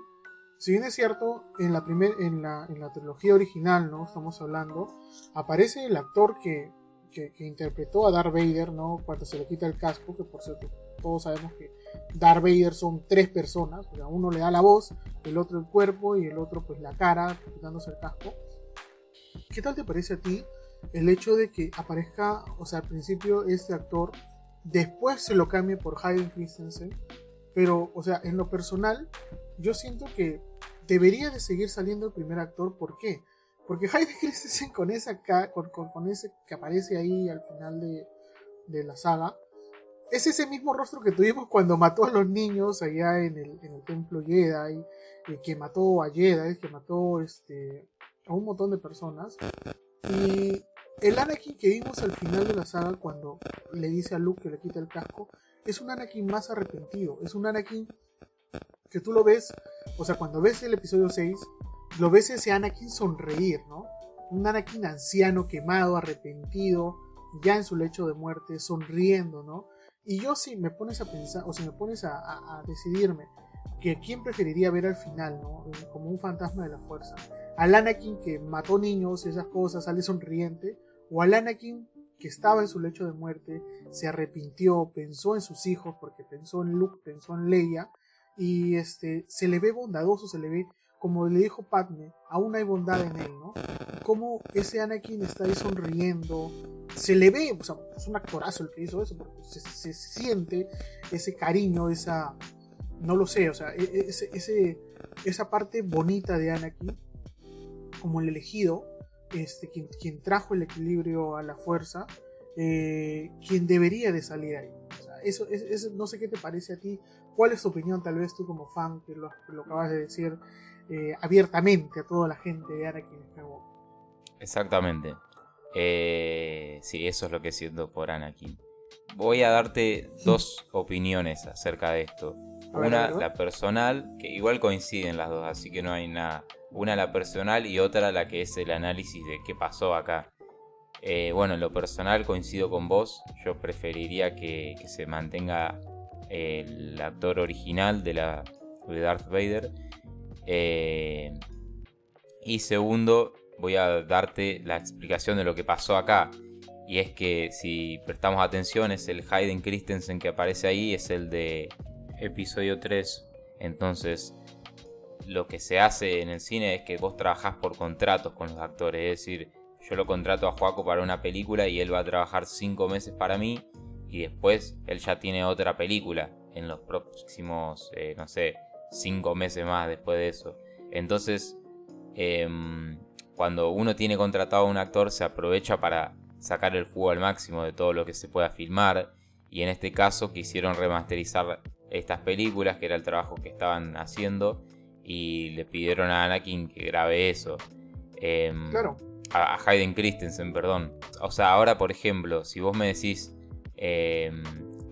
[SPEAKER 4] Si bien es cierto, en la, primer, en la, en la trilogía original, ¿no? Estamos hablando, aparece el actor que, que, que interpretó a Darth Vader, ¿no? Cuando se le quita el casco, que por cierto, todos sabemos que Darth Vader son tres personas, o sea, uno le da la voz, el otro el cuerpo y el otro pues la cara, quitándose el casco. ¿Qué tal te parece a ti el hecho de que aparezca, o sea, al principio este actor, después se lo cambie por Hayden Christensen, pero, o sea, en lo personal, yo siento que debería de seguir saliendo el primer actor, ¿por qué? Porque Hayden Christensen con esa con- con ese que aparece ahí al final de, de la saga, es ese mismo rostro que tuvimos cuando mató a los niños allá en el, en el templo Jedi, eh, que mató a Jedi, que mató este, a un montón de personas. Y el Anakin que vimos al final de la saga cuando le dice a Luke que le quita el casco, es un Anakin más arrepentido, es un Anakin que tú lo ves, o sea, cuando ves el episodio 6, lo ves ese Anakin sonreír, ¿no? Un Anakin anciano, quemado, arrepentido, ya en su lecho de muerte, sonriendo, ¿no? Y yo si me pones a pensar, o si me pones a, decidirme que quién preferiría ver al final, ¿no? Como un fantasma de la fuerza. Al Anakin que mató niños y esas cosas, sale sonriente, o al Anakin que estaba en su lecho de muerte, se arrepintió, pensó en sus hijos, porque pensó en Luke, pensó en Leia, y este, se le ve bondadoso, se le ve, como le dijo Padme, aún hay bondad en él, ¿no? Como ese Anakin está ahí sonriendo, se le ve, o sea, es un actorazo el que hizo eso, porque se, siente ese cariño, esa, no lo sé, o sea, e- e- ese, ese- esa parte bonita de Anakin, como el elegido, este, quien, trajo el equilibrio a la fuerza, eh, quien debería de salir ahí. O sea, eso, es- eso- no sé qué te parece a ti, cuál es tu opinión, tal vez tú como fan, que lo acabas de decir eh, abiertamente a toda la gente de Anakin Skywalker.
[SPEAKER 3] Exactamente. Eh, sí, eso es lo que siento por Anakin. Voy a darte dos opiniones acerca de esto. Una, la personal, que igual coinciden las dos, así que no hay nada. Una la personal y otra la que es el análisis de qué pasó acá. Eh, bueno, en lo personal coincido con vos. Yo preferiría que, que se mantenga el actor original de, la, de Darth Vader. Eh, y segundo, voy a darte la explicación de lo que pasó acá. Y es que si prestamos atención, es el Hayden Christensen que aparece ahí, es el de episodio 3. Entonces, lo que se hace en el cine es que vos trabajás por contratos con los actores. Es decir, yo lo contrato a Joaco para una película y él va a trabajar 5 meses para mí. Y después él ya tiene otra película en los próximos, eh, no sé, 5 meses más después de eso. Entonces, em, cuando uno tiene contratado a un actor, se aprovecha para sacar el jugo al máximo de todo lo que se pueda filmar. Y en este caso quisieron remasterizar estas películas, que era el trabajo que estaban haciendo. Y le pidieron a Anakin que grabe eso. Em,
[SPEAKER 4] Claro.
[SPEAKER 3] a, a Hayden Christensen, perdón. O sea, ahora por ejemplo, si vos me decís, em,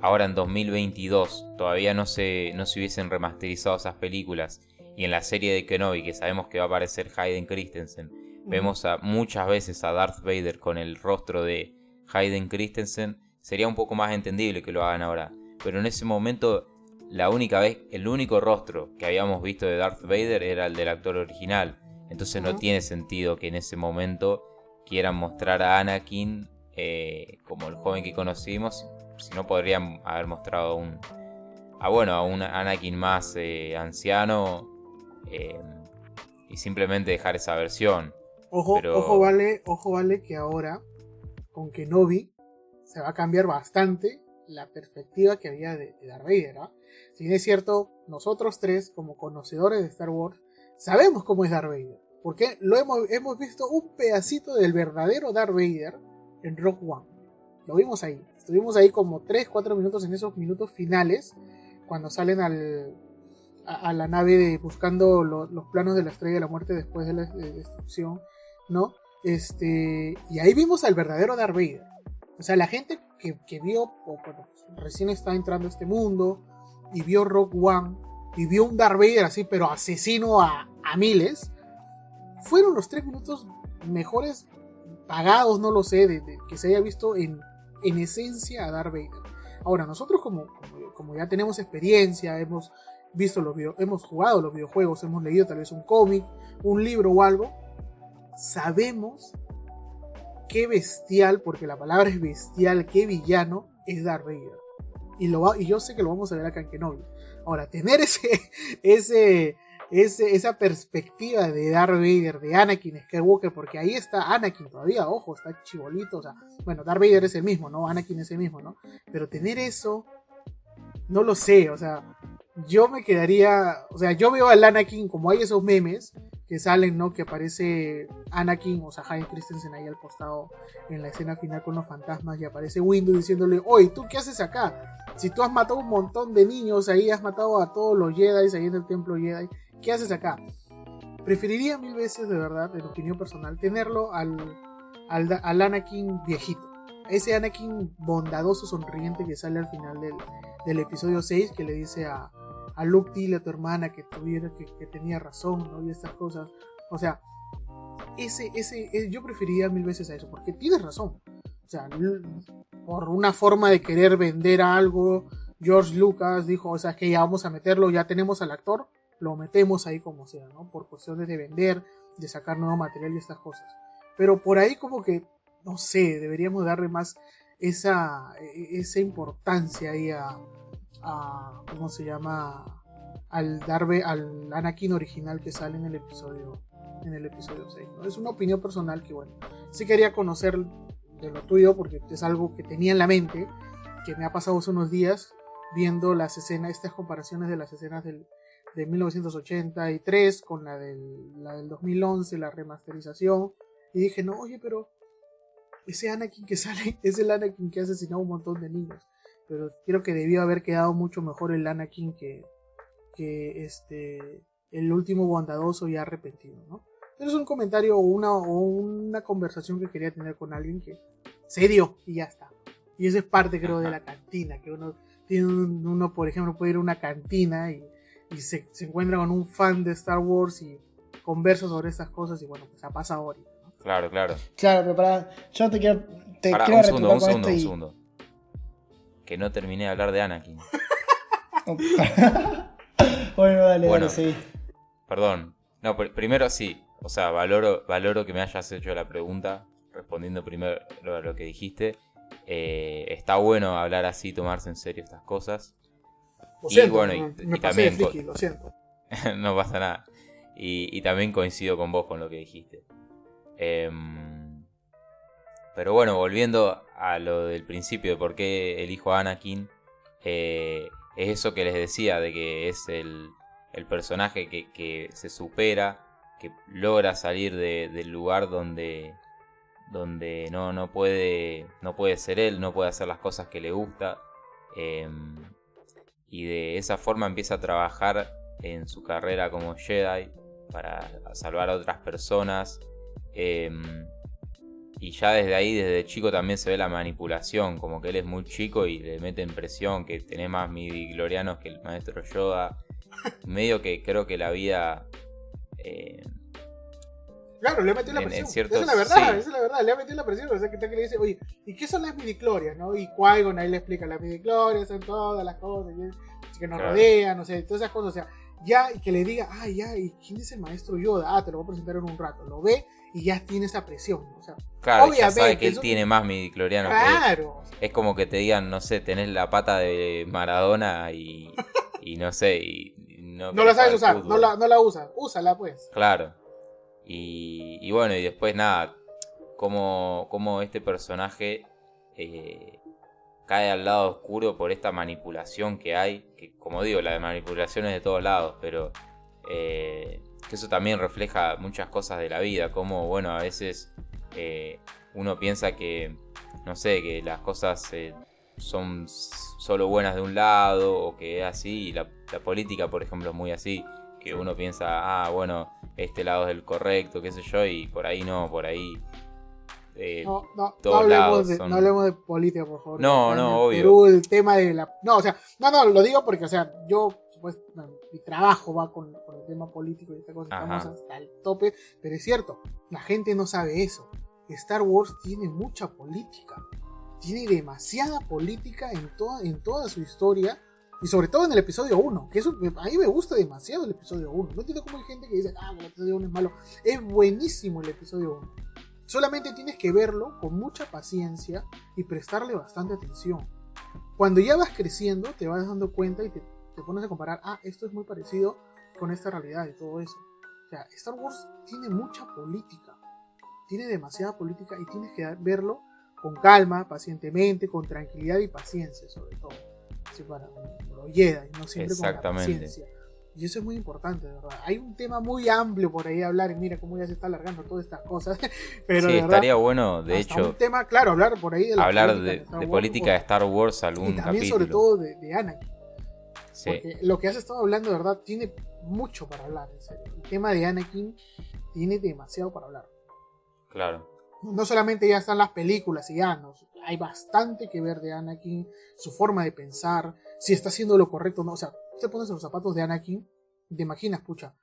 [SPEAKER 3] ahora en 2022 todavía no se, no se hubiesen remasterizado esas películas y en la serie de Kenobi, que sabemos que va a aparecer Hayden Christensen, vemos a, muchas veces a Darth Vader con el rostro de Hayden Christensen, sería un poco más entendible que lo hagan ahora. Pero en ese momento, la única vez, el único rostro que habíamos visto de Darth Vader era el del actor original. Entonces no tiene sentido que en ese momento quieran mostrar a Anakin eh, como el joven que conocimos. Si no podrían haber mostrado a un. A bueno, a un Anakin más eh, anciano. eh, y simplemente dejar esa versión.
[SPEAKER 4] Ojo,
[SPEAKER 3] Pero-
[SPEAKER 4] ojo, vale, ojo, vale que ahora con Kenobi se va a cambiar bastante la perspectiva que había de, de Darth Vader. ¿ah? Si bien es cierto, nosotros tres, como conocedores de Star Wars, sabemos cómo es Darth Vader. Porque lo hemos, hemos visto un pedacito del verdadero Darth Vader en Rogue One. Lo vimos ahí. Estuvimos ahí como 3-4 minutos en esos minutos finales, cuando salen al, a, la nave de- buscando lo- los planos de la estrella de la muerte después de la de destrucción, ¿no? Este, y ahí vimos al verdadero Darth Vader. O sea, la gente que, que vio, o bueno, recién está entrando a este mundo, y vio Rogue One, y vio un Darth Vader así, pero asesino a, a miles, fueron los tres minutos mejores pagados, no lo sé, de- que se haya visto en, en esencia a Darth Vader. Ahora, nosotros como, como, ya tenemos experiencia, hemos visto los hemos jugado los videojuegos, hemos leído tal vez un cómic, un libro o algo, sabemos qué bestial, porque la palabra es bestial, qué villano es Darth Vader. Y, lo va- y yo sé que lo vamos a ver acá en Kenobi. Ahora, tener ese, ese, ese, esa perspectiva de Darth Vader, de Anakin Skywalker, porque ahí está Anakin todavía, ojo, está chibolito, o sea, bueno, Darth Vader es el mismo, ¿no? Anakin es el mismo, ¿no? Pero tener eso, no lo sé, o sea, yo me quedaría, o sea, yo veo al Anakin como hay esos memes que salen, ¿no? Que aparece Anakin, o sea, Hayden Christensen ahí al costado en la escena final con los fantasmas y aparece Windu diciéndole, oye, ¿tú qué haces acá? Si tú has matado un montón de niños ahí, has matado a todos los Jedi ahí en el templo Jedi, ¿qué haces acá? Preferiría mil veces, de verdad, en opinión personal, tenerlo al, al, al Anakin viejito. Ese Anakin bondadoso, sonriente que sale al final del, del episodio 6, que le dice a, a Luke, dile a tu hermana que tuviera, que, que tenía razón, ¿no? Y estas cosas. O sea, ese, ese, eh, yo preferiría mil veces a eso, porque tienes razón. O sea, por una forma de querer vender algo, George Lucas dijo, o sea, que ya vamos a meterlo, ya tenemos al actor, lo metemos ahí como sea, ¿no? Por cuestiones de vender, de sacar nuevo material y estas cosas. Pero por ahí como que, no sé, deberíamos darle más esa, e- esa importancia ahí a, a ¿cómo se llama? Al Darbe, al Anakin original que sale en el episodio en el episodio 6. ¿no? Es una opinión personal que, bueno, sí quería conocer de lo tuyo porque es algo que tenía en la mente, que me ha pasado hace unos días viendo las escenas, estas comparaciones de las escenas del, de 1983 con la del, la del 2011, la remasterización, y dije, no, oye, pero ese Anakin que sale es el Anakin que ha asesinado a un montón de niños. Pero creo que debió haber quedado mucho mejor el Anakin que, que este, el último bondadoso y arrepentido, ¿no? Pero es un comentario o una, o una conversación que quería tener con alguien que se dio y ya está. Y eso es parte, creo, de la cantina, que uno tiene un- uno, por ejemplo, puede ir a una cantina y, y se, se encuentra con un fan de Star Wars y conversa sobre estas cosas y bueno, pues ha pasado ahorita, ¿no?
[SPEAKER 3] Claro, claro.
[SPEAKER 2] Claro, pero para. Yo te quiero. Te
[SPEAKER 3] Pará,
[SPEAKER 2] quiero
[SPEAKER 3] un segundo, un segundo, un
[SPEAKER 2] y-
[SPEAKER 3] segundo. Que no terminé de hablar de Anakin.
[SPEAKER 2] bueno, dale,
[SPEAKER 3] Bueno.
[SPEAKER 2] dale, sí.
[SPEAKER 3] Perdón. No, pr- primero sí. O sea, valoro, valoro que me hayas hecho la pregunta. respondiendo primero a lo que dijiste, eh, está bueno hablar así, tomarse en serio estas cosas.
[SPEAKER 4] Lo
[SPEAKER 3] Y
[SPEAKER 4] siento,
[SPEAKER 3] bueno, y-
[SPEAKER 4] me,
[SPEAKER 3] y
[SPEAKER 4] me pasé
[SPEAKER 3] también
[SPEAKER 4] de
[SPEAKER 3] co-
[SPEAKER 4] friki, lo siento.
[SPEAKER 3] no pasa nada. Y, y también coincido con vos con lo que dijiste. Em, pero bueno, volviendo a lo del principio de por qué elijo a Anakin, eh, es eso que les decía, de que es el, el personaje que, que se supera, que logra salir de- del lugar donde, donde no, no, puede, no puede ser él, no puede hacer las cosas que le gusta. em, y de esa forma empieza a trabajar en su carrera como Jedi para salvar a otras personas. em, y ya desde ahí, desde chico, también se ve la manipulación, como que él es muy chico y le meten presión, que tenés más midi-glorianos que el maestro Yoda. Medio que creo que la vida... eh,
[SPEAKER 4] Claro, le metió la
[SPEAKER 3] En- en
[SPEAKER 4] presión.
[SPEAKER 3] ciertos-
[SPEAKER 4] esa es la verdad,
[SPEAKER 3] sí.
[SPEAKER 4] esa es la verdad, le ha metido la presión. O sea, que, que le dice, oye, ¿y qué son las midiclorias? ¿no? Y Qui-Gon ahí le explica, las midiclorias son todas las cosas que nos
[SPEAKER 3] Claro.
[SPEAKER 4] rodean, no sé, todas esas cosas. O sea, ya, y que le diga, ah, ya, ¿y quién es el maestro Yoda? Ah, te lo voy a presentar en un rato. Lo ve y ya tiene esa presión. ¿no? O sea,
[SPEAKER 3] claro, ya
[SPEAKER 4] Obviamente,
[SPEAKER 3] sabe que él
[SPEAKER 4] eso-
[SPEAKER 3] tiene más que él.
[SPEAKER 4] claro.
[SPEAKER 3] Es como que te digan, no sé, tenés la pata de Maradona y, y no sé, y no,
[SPEAKER 4] No la sabes usar, no la, no la usas, úsala pues.
[SPEAKER 3] Claro. Y, bueno, y después nada, como, como este personaje eh, cae al lado oscuro por esta manipulación que hay, que como digo, la de manipulación es de todos lados, pero eh, que eso también refleja muchas cosas de la vida, como bueno, a veces eh, uno piensa que, no sé, que las cosas eh, son solo buenas de un lado o que es así, y la política, por ejemplo, es muy así, que uno piensa, ah, bueno, este lado es el correcto, qué sé yo, y por ahí no, por ahí... eh,
[SPEAKER 4] No, no, no hablemos,
[SPEAKER 3] lados
[SPEAKER 4] de,
[SPEAKER 3] son-
[SPEAKER 4] no hablemos de política, por favor.
[SPEAKER 3] No, no, obvio.
[SPEAKER 4] Perú, el tema de la. No, o sea, no, no, lo digo porque, o sea, yo, pues, mi trabajo va con, con el tema político y esta cosa,
[SPEAKER 3] Ajá.
[SPEAKER 4] estamos hasta el tope, pero es cierto, la gente no sabe eso. Star Wars tiene mucha política, tiene demasiada política en toda, en toda su historia. Y sobre todo en el episodio 1, que eso, a mí me gusta demasiado el episodio 1. No entiendo cómo hay gente que dice, ah, el episodio 1 es malo. Es buenísimo el episodio 1. Solamente tienes que verlo con mucha paciencia y prestarle bastante atención. Cuando ya vas creciendo, te vas dando cuenta y te, te pones a comparar, ah, esto es muy parecido con esta realidad y todo eso. O sea, Star Wars tiene mucha política, tiene demasiada política y tienes que verlo con calma, pacientemente, con tranquilidad y paciencia, sobre todo. Así para lo Jedi, no siempre con la
[SPEAKER 3] Exactamente.
[SPEAKER 4] paciencia. Y eso es muy importante, de verdad. Hay un tema muy amplio por ahí a hablar y mira cómo ya se está alargando todas estas cosas. Pero
[SPEAKER 3] sí,
[SPEAKER 4] de verdad,
[SPEAKER 3] estaría bueno, de hecho,
[SPEAKER 4] un tema, claro, hablar por ahí de la
[SPEAKER 3] hablar
[SPEAKER 4] política
[SPEAKER 3] de,
[SPEAKER 4] Star
[SPEAKER 3] de
[SPEAKER 4] Wars,
[SPEAKER 3] política de Star Wars
[SPEAKER 4] y
[SPEAKER 3] algún
[SPEAKER 4] también
[SPEAKER 3] capítulo.
[SPEAKER 4] sobre todo de, de Anakin.
[SPEAKER 3] Sí,
[SPEAKER 4] Porque lo que has estado hablando, de verdad, tiene mucho para hablar, en serio. El tema de Anakin tiene demasiado para hablar.
[SPEAKER 3] claro.
[SPEAKER 4] No solamente ya están las películas y ya, hay bastante que ver de Anakin, su forma de pensar, si está haciendo lo correcto o no. O sea, te pones en los zapatos de Anakin, te imaginas, pucha,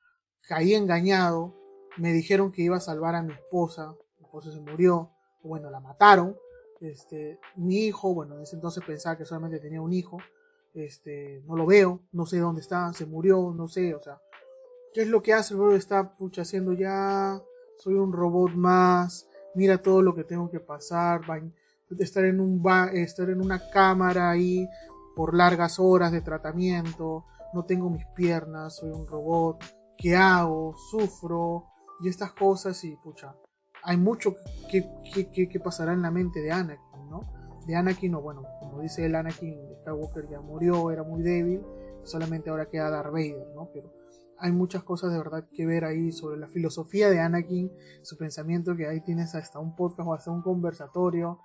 [SPEAKER 4] caí engañado, me dijeron que iba a salvar a mi esposa, mi esposa se murió, bueno, la mataron, este, mi hijo, bueno, en ese entonces pensaba que solamente tenía un hijo, este, no lo veo, no sé dónde está, se murió, no sé, o sea, ¿qué es lo que hace el bro? Está, pucha, haciendo ya, soy un robot más, mira todo lo que tengo que pasar, estar en un estar en una cámara ahí por largas horas de tratamiento, no tengo mis piernas, soy un robot, ¿qué hago? Sufro y estas cosas y pucha, hay mucho que- que pasará en la mente de Anakin, ¿no? De Anakin, o bueno, como dice el Anakin, Skywalker ya murió, era muy débil, solamente ahora queda Darth Vader, ¿no? Pero hay muchas cosas de verdad que ver ahí sobre la filosofía de Anakin, su pensamiento, que ahí tienes hasta un podcast o hasta un conversatorio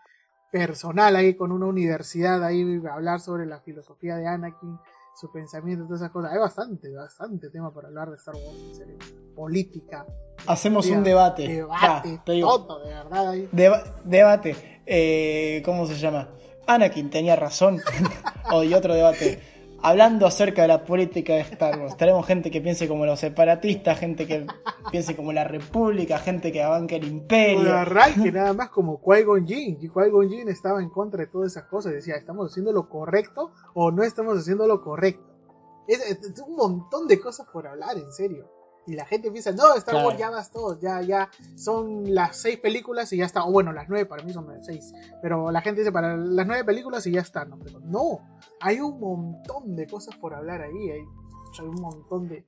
[SPEAKER 4] personal ahí con una universidad ahí hablar sobre la filosofía de Anakin, su pensamiento, todas esas cosas. Hay bastante, bastante tema para hablar de Star Wars, en serio. Política,
[SPEAKER 2] Hacemos un debate.
[SPEAKER 4] debate,
[SPEAKER 2] Va, te digo,
[SPEAKER 4] todo, de verdad. Ahí.
[SPEAKER 2] deba- debate. Eh, ¿Cómo se llama? Anakin tenía razón. o y otro debate. Hablando acerca de la política de Star Wars, tenemos gente que piense como los separatistas, gente que piense como la República, gente que banque el imperio.
[SPEAKER 4] arranque, nada más como Qui-Gon Jinn. Y Qui-Gon Jinn estaba en contra de todas esas cosas. Decía, ¿estamos haciendo lo correcto o no estamos haciendo lo correcto? Es un montón de cosas por hablar, en serio. Y la gente piensa, no, Star
[SPEAKER 2] Claro.
[SPEAKER 4] Wars ya bastó, ya, ya son las seis películas y ya está. O bueno, las nueve, para mí son las seis. Pero la gente dice, para las nueve películas y ya está. No, pero no, hay un montón de cosas por hablar ahí. Hay, hay un montón de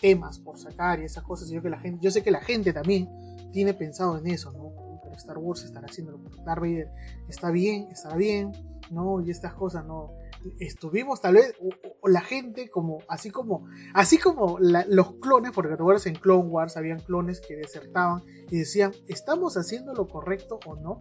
[SPEAKER 4] temas por sacar y esas cosas. Y yo, que la gente, yo sé que la gente también tiene pensado en eso, ¿no? Pero Star Wars estará haciéndolo. Darth Vader está bien, estará bien, ¿no? Y estas cosas, ¿no? Estuvimos tal vez, la gente como, así como, así como los clones, porque te acuerdas en Clone Wars habían clones que desertaban y decían, ¿estamos haciendo lo correcto o no?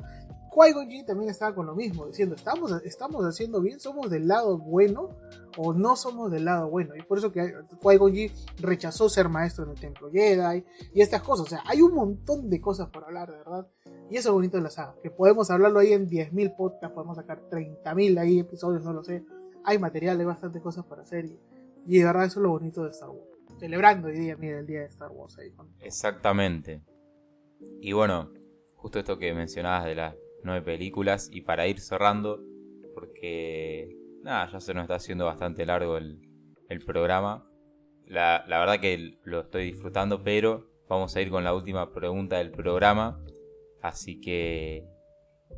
[SPEAKER 4] Qui-Gon también estaba con lo mismo, diciendo, ¿estamos, ¿estamos haciendo bien? ¿Somos del lado bueno o no somos del lado bueno? Y por eso que Qui-Gon rechazó ser maestro en el Templo Jedi y estas cosas. O sea, hay un montón de cosas por hablar, de verdad. Y eso es bonito de la saga, que podemos hablarlo ahí en 10.000 podcasts, podemos sacar 30.000 ahí episodios, no lo sé. Hay material, hay bastantes cosas para hacer y, de verdad eso es lo bonito de Star Wars. Celebrando hoy día, mira, el día de Star Wars ahí. con-
[SPEAKER 3] Exactamente. Y bueno, justo esto que mencionabas de las nueve películas, y para ir cerrando, porque nada, ya se nos está haciendo bastante largo el, el programa. La, la verdad que lo estoy disfrutando, pero vamos a ir con la última pregunta del programa. Así que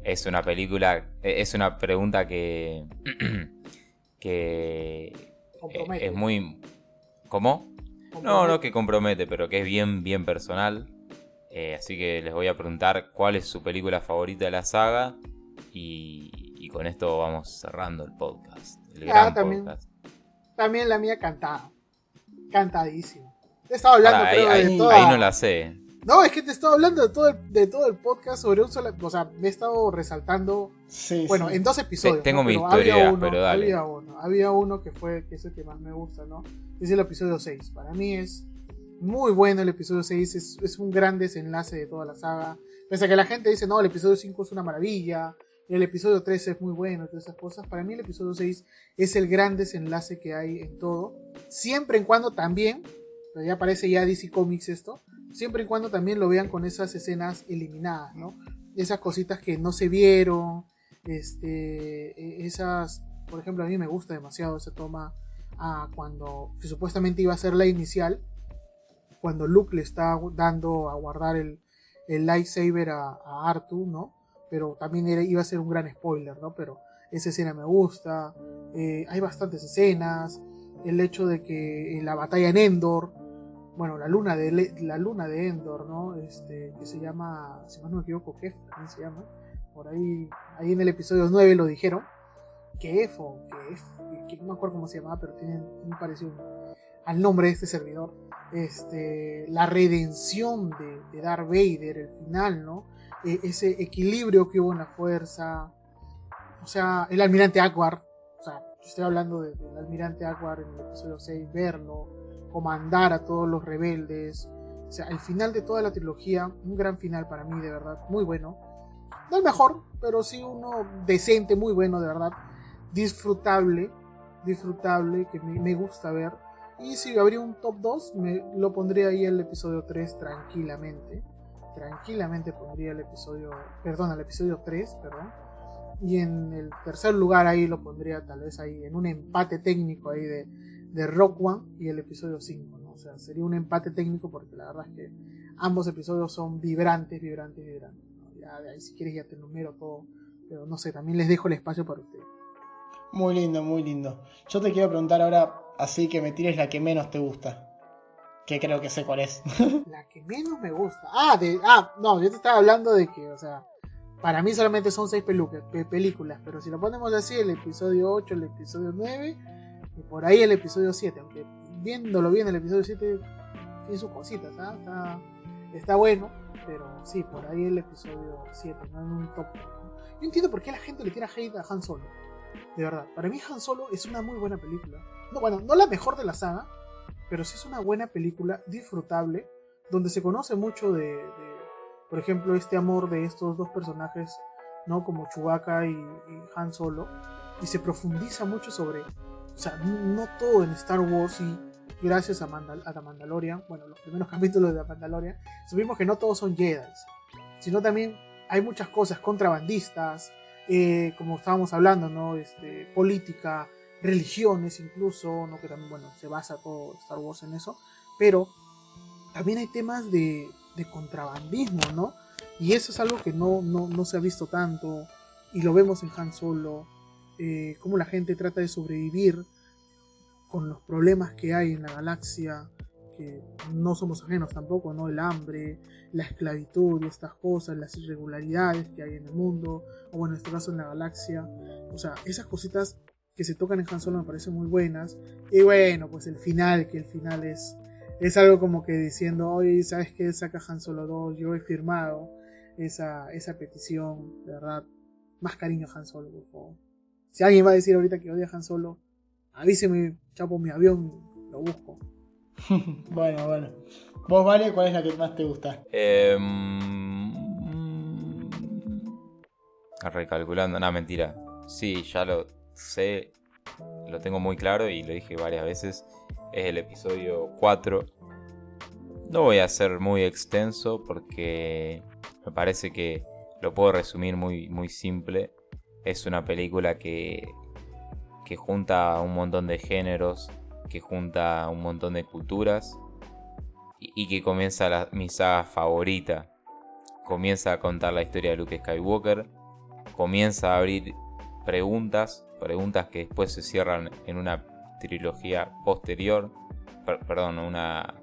[SPEAKER 3] es una película, eh, es una pregunta que, que
[SPEAKER 4] Compromete.
[SPEAKER 3] es muy... ¿Cómo? No, no que compromete, pero que es bien, bien personal. Eh, así que les voy a preguntar cuál es su película favorita de la saga. Y, y con esto vamos cerrando el podcast. El
[SPEAKER 4] Ah,
[SPEAKER 3] gran
[SPEAKER 4] también.
[SPEAKER 3] podcast.
[SPEAKER 4] También la mía cantada. Cantadísima. Te estaba hablando,
[SPEAKER 3] Pará, ahí, ahí-
[SPEAKER 4] de toda...
[SPEAKER 3] ahí no la sé.
[SPEAKER 4] No, es que te estaba hablando de todo el, de todo el podcast sobre un solo... O sea, me he estado resaltando...
[SPEAKER 2] Sí,
[SPEAKER 4] Bueno,
[SPEAKER 2] sí.
[SPEAKER 4] en dos episodios.
[SPEAKER 3] tengo
[SPEAKER 4] ¿no?
[SPEAKER 3] mi
[SPEAKER 4] Pero
[SPEAKER 3] historia,
[SPEAKER 4] había uno,
[SPEAKER 3] pero dale.
[SPEAKER 4] Había uno, había uno que fue que es el que más me gusta, ¿no? Es el episodio 6. Para mí es muy bueno el episodio 6. Es, es un gran desenlace de toda la saga. Pese a que la gente dice, no, el episodio 5 es una maravilla. El episodio 3 es muy bueno, todas esas cosas. Para mí el episodio 6 es el gran desenlace que hay en todo. Siempre en cuando también, pero ya parece ya DC Comics esto, siempre en cuando también lo vean con esas escenas eliminadas, ¿no? Esas cositas que no se vieron, este, e- esas, por ejemplo, a mí me gusta demasiado esa toma a cuando que supuestamente iba a ser la inicial, cuando Luke le está dando a guardar el, el lightsaber a, a Artu, ¿no? Pero también era- iba a ser un gran spoiler, ¿no? Pero esa escena me gusta, eh, hay bastantes escenas, el hecho de que en la batalla en Endor, bueno, la luna de la luna de Endor, ¿no? Este, que se llama, si más no me equivoco, Kef, también se llama. Por ahí, ahí en el episodio 9 lo dijeron. Kef o Kef, que no me acuerdo cómo se llamaba, pero tiene un parecido al nombre de este servidor. Este, la redención de, de Darth Vader, el final, ¿no? E- ese equilibrio que hubo en la fuerza. O sea, el almirante Akbar. O sea, estoy hablando de- del almirante Akbar en el episodio 6, verlo, comandar a todos los rebeldes. O sea, el final de toda la trilogía, un gran final para mí, de verdad, muy bueno. No el mejor, pero sí uno decente, muy bueno, de verdad. Disfrutable, disfrutable, que me, gusta ver. Y si habría un top 2, me lo pondría ahí el episodio 3 tranquilamente. Tranquilamente pondría el episodio, perdón, el episodio 3, perdón. Y en el tercer lugar ahí lo pondría tal vez ahí en un empate técnico ahí de, de Rock One y el episodio 5, ¿no? O sea, sería un empate técnico porque la verdad es que ambos episodios son vibrantes, vibrantes, vibrantes. ¿no? Ya de ahí si quieres ya te numero todo, pero no sé, también les dejo el espacio para ustedes.
[SPEAKER 2] Muy lindo, muy lindo. Yo te quiero preguntar ahora, así que me tires la que menos te gusta. Que creo que sé cuál es.
[SPEAKER 4] La que menos me gusta. Ah, de, ah, no, yo te estaba hablando de que, o sea, para mí solamente son seis pelucas, pe- películas, pero si lo ponemos así, el episodio 8, el episodio 9, y por ahí el episodio 7, aunque viéndolo bien, el episodio 7 tiene sus cositas, ¿ah? está, está bueno, pero sí, por ahí el episodio 7, no en un top. Yo entiendo por qué la gente le tira hate a Han Solo. De verdad, para mí Han Solo es una muy buena película. No, bueno, no la mejor de la saga, pero sí es una buena película, disfrutable, donde se conoce mucho de, por ejemplo, este amor de estos dos personajes, ¿no? Como Chewbacca y, y Han Solo, y se profundiza mucho sobre, o sea, no todo en Star Wars y gracias a, Mandal a The Mandalorian, bueno, los primeros capítulos de The Mandalorian, supimos que no todos son Jedi, sino también hay muchas cosas, contrabandistas, eh, como estábamos hablando, ¿no? Este, política, religiones incluso, ¿no? Que también, bueno, se basa todo Star Wars en eso, pero también hay temas de, de contrabandismo, ¿no? Y eso es algo que no, no, no se ha visto tanto, y lo vemos en Han Solo, eh, cómo la gente trata de sobrevivir con los problemas que hay en la galaxia, que no somos ajenos tampoco, ¿no? El hambre, la esclavitud y estas cosas, las irregularidades que hay en el mundo, o bueno, en este caso en la galaxia. O sea, esas cositas que se tocan en Han Solo me parecen muy buenas. Y bueno, pues el final, que el final es, es algo como que diciendo, oye, ¿sabes qué? Saca Han Solo 2, yo he firmado esa, esa petición, de verdad. Más cariño a Han Solo, por favor. Si alguien va a decir ahorita que odia a Han Solo, avíseme, chapo mi avión, lo busco.
[SPEAKER 2] bueno, bueno. ¿Vos, Vale, cuál es la que más te gusta?
[SPEAKER 3] Eh, recalculando, no, mentira. Sí, ya lo sé, lo tengo muy claro y lo dije varias veces. Es el episodio 4. No voy a ser muy extenso porque me parece que lo puedo resumir muy, muy simple. Es una película que, que junta un montón de géneros, que junta un montón de culturas y, que comienza la, mi saga favorita. Comienza a contar la historia de Luke Skywalker, comienza a abrir preguntas, preguntas que después se cierran en una trilogía posterior, per, perdón, una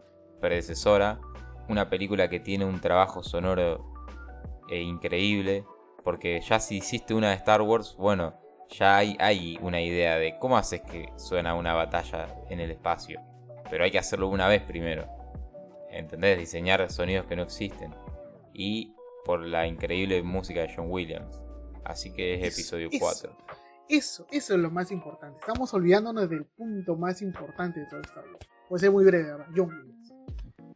[SPEAKER 3] predecesora, una película que tiene un trabajo sonoro e increíble, porque ya si hiciste una de Star Wars, bueno, ya hay, hay una idea de cómo haces que suena una batalla en el espacio. Pero hay que hacerlo una vez primero. ¿Entendés? Diseñar sonidos que no existen. Y por la increíble música de John Williams. Así que es episodio
[SPEAKER 4] eso,
[SPEAKER 3] 4.
[SPEAKER 4] Eso, eso es lo más importante. Estamos olvidándonos del punto más importante de todo Star Wars. Puede ser muy breve, ¿verdad? John Williams.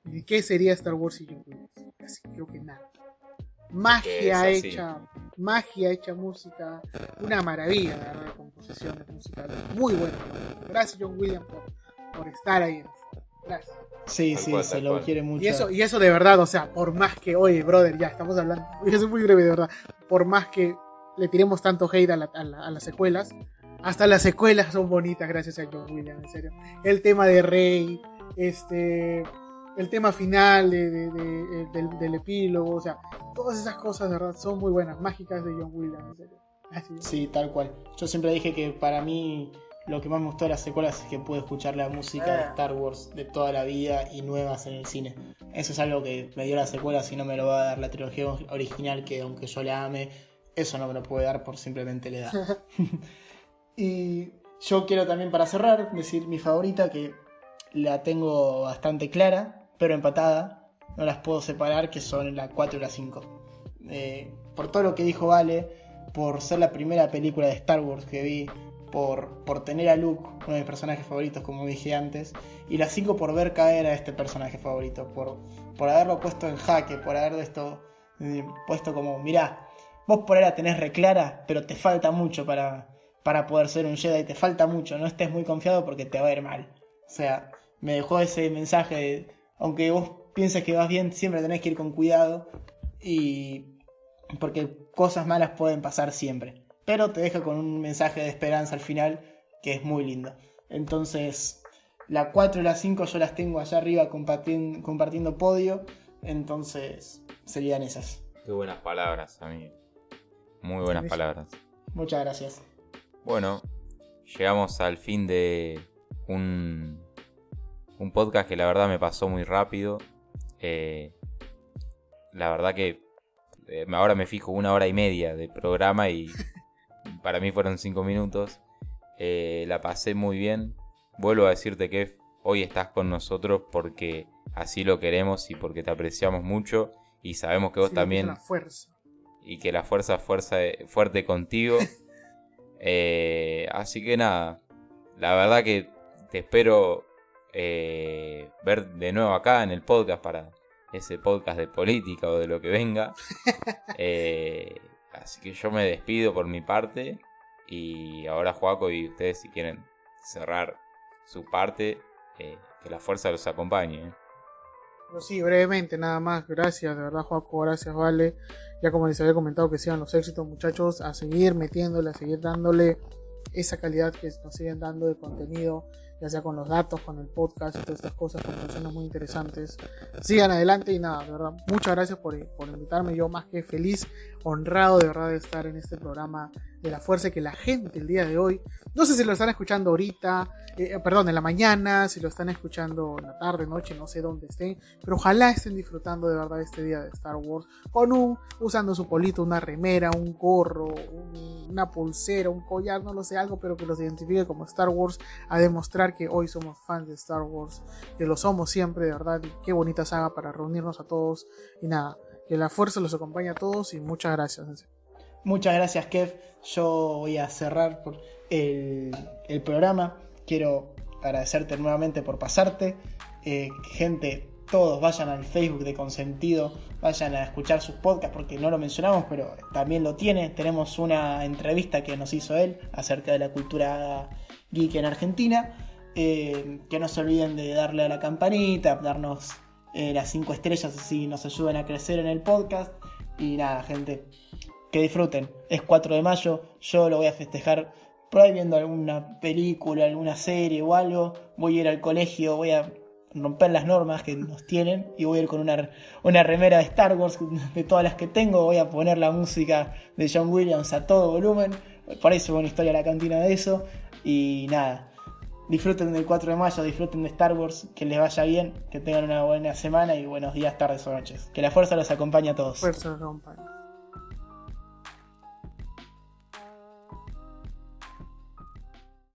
[SPEAKER 4] ¿Y qué sería Star Wars sin John Williams? Casi creo que nada. Magia hecha, magia hecha música, una maravilla, la verdad, composiciones musicales, muy buena. Gracias John Williams por, por estar ahí. Gracias.
[SPEAKER 2] Sí,
[SPEAKER 3] Tal
[SPEAKER 2] sí,
[SPEAKER 3] cual,
[SPEAKER 2] se lo
[SPEAKER 3] cual.
[SPEAKER 2] quiere mucho.
[SPEAKER 4] Y eso, y eso de verdad, o sea, por más que, oye, brother, ya estamos hablando, ser muy breve de verdad, por más que le tiremos tanto hate a, la- a la- a las secuelas, hasta las secuelas son bonitas gracias a John Williams, en serio. El tema de Rey, este, el tema final de- de- de- eh, del, del epílogo, o sea, todas esas cosas de verdad son muy buenas, mágicas de John Williams, en serio. Así.
[SPEAKER 2] Sí, tal cual. Yo siempre dije que para mí lo que más me gustó de las secuelas es que pude escuchar la música de
[SPEAKER 4] Ah.
[SPEAKER 2] Star Wars de toda la vida y nuevas en el cine. Eso es algo que me dio la secuela, si no me lo va a dar la trilogía original, que aunque yo la ame, eso no me lo puede dar por simplemente la edad. y yo quiero también para cerrar decir mi favorita, que la tengo bastante clara, pero empatada. No las puedo separar, que son la 4 y la 5. Eh, por todo lo que dijo Vale, por ser la primera película de Star Wars que vi, por, por tener a Luke, uno de mis personajes favoritos, como dije antes, y la 5 por ver caer a este personaje favorito, por, por haberlo puesto en jaque, por haberlo esto, eh, puesto como, mirá, vos por ahí la tenés reclara, pero te falta mucho para, para poder ser un Jedi, te falta mucho, no estés muy confiado porque te va a ir mal. O sea, me dejó ese mensaje de, aunque vos pienses que vas bien, siempre tenés que ir con cuidado y porque cosas malas pueden pasar siempre. Pero te deja con un mensaje de esperanza al final que es muy lindo. Entonces, la 4 y la 5 yo las tengo allá arriba compartiendo, compartiendo podio. Entonces, serían esas.
[SPEAKER 3] Qué buenas palabras, amigo. Muy buenas palabras.
[SPEAKER 2] Muchas gracias.
[SPEAKER 3] Bueno, llegamos al fin de un, un podcast que la verdad me pasó muy rápido. Eh, la verdad que eh, ahora me fijo una hora y media de programa y para mí fueron cinco minutos. Eh, la pasé muy bien. Vuelvo a decirte que hoy estás con nosotros porque así lo queremos y porque te apreciamos mucho y sabemos que vos
[SPEAKER 4] Sí,
[SPEAKER 3] también
[SPEAKER 4] La fuerza.
[SPEAKER 3] y que la fuerza fuerza fuerte contigo. Así que nada, la verdad que te espero eh, ver de nuevo acá en el podcast para ese podcast de política o de lo que venga. Eh, así que yo me despido por mi parte y ahora Joaco y ustedes si quieren cerrar su parte, eh, que la fuerza los acompañe. ¿eh?
[SPEAKER 4] Pero sí, brevemente, nada más. Gracias, de verdad, Joaco. Gracias, Vale. Ya como les había comentado, que sigan los éxitos, muchachos. A seguir metiéndole, a seguir dándole esa calidad que nos siguen dando de contenido. Ya sea con los datos, con el podcast y todas estas cosas, conversaciones muy interesantes. Sigan adelante y nada, de verdad, muchas gracias por, por invitarme. Yo más que feliz, honrado de verdad de estar en este programa de la fuerza que la gente el día de hoy, no sé si lo están escuchando ahorita, eh, eh, perdón, en la mañana, si lo están escuchando en la tarde, noche, no sé dónde estén, pero ojalá estén disfrutando de verdad este día de Star Wars con un, usando su polito, una remera, un gorro, una pulsera, un collar, no lo sé, algo, pero que los identifique como Star Wars, a demostrar que hoy somos fans de Star Wars, que lo somos siempre, de verdad, y qué bonita saga para reunirnos a todos, y nada, que la fuerza los acompañe a todos y muchas gracias.
[SPEAKER 2] Muchas gracias, Kev. Yo voy a cerrar el, el programa. Quiero agradecerte nuevamente por pasarte. Eh, gente, todos vayan al Facebook de Consentido, vayan a escuchar sus podcasts porque no lo mencionamos, pero también lo tiene. Tenemos una entrevista que nos hizo él acerca de la cultura geek en Argentina. Eh, que no se olviden de darle a la campanita, darnos eh, las 5 estrellas así nos ayudan a crecer en el podcast. Y nada, gente, que disfruten. Es 4 de mayo, yo lo voy a festejar por viendo alguna película, alguna serie o algo. Voy a ir al colegio, voy a romper las normas que nos tienen y voy a ir con una, una remera de Star Wars de todas las que tengo. Voy a poner la música de John Williams a todo volumen. Por eso una historia la cantina de eso. Y nada, disfruten del 4 de mayo, disfruten de Star Wars, que les vaya bien, que tengan una buena semana y buenos días, tardes o noches. Que la fuerza los acompañe a todos.
[SPEAKER 4] Fuerza.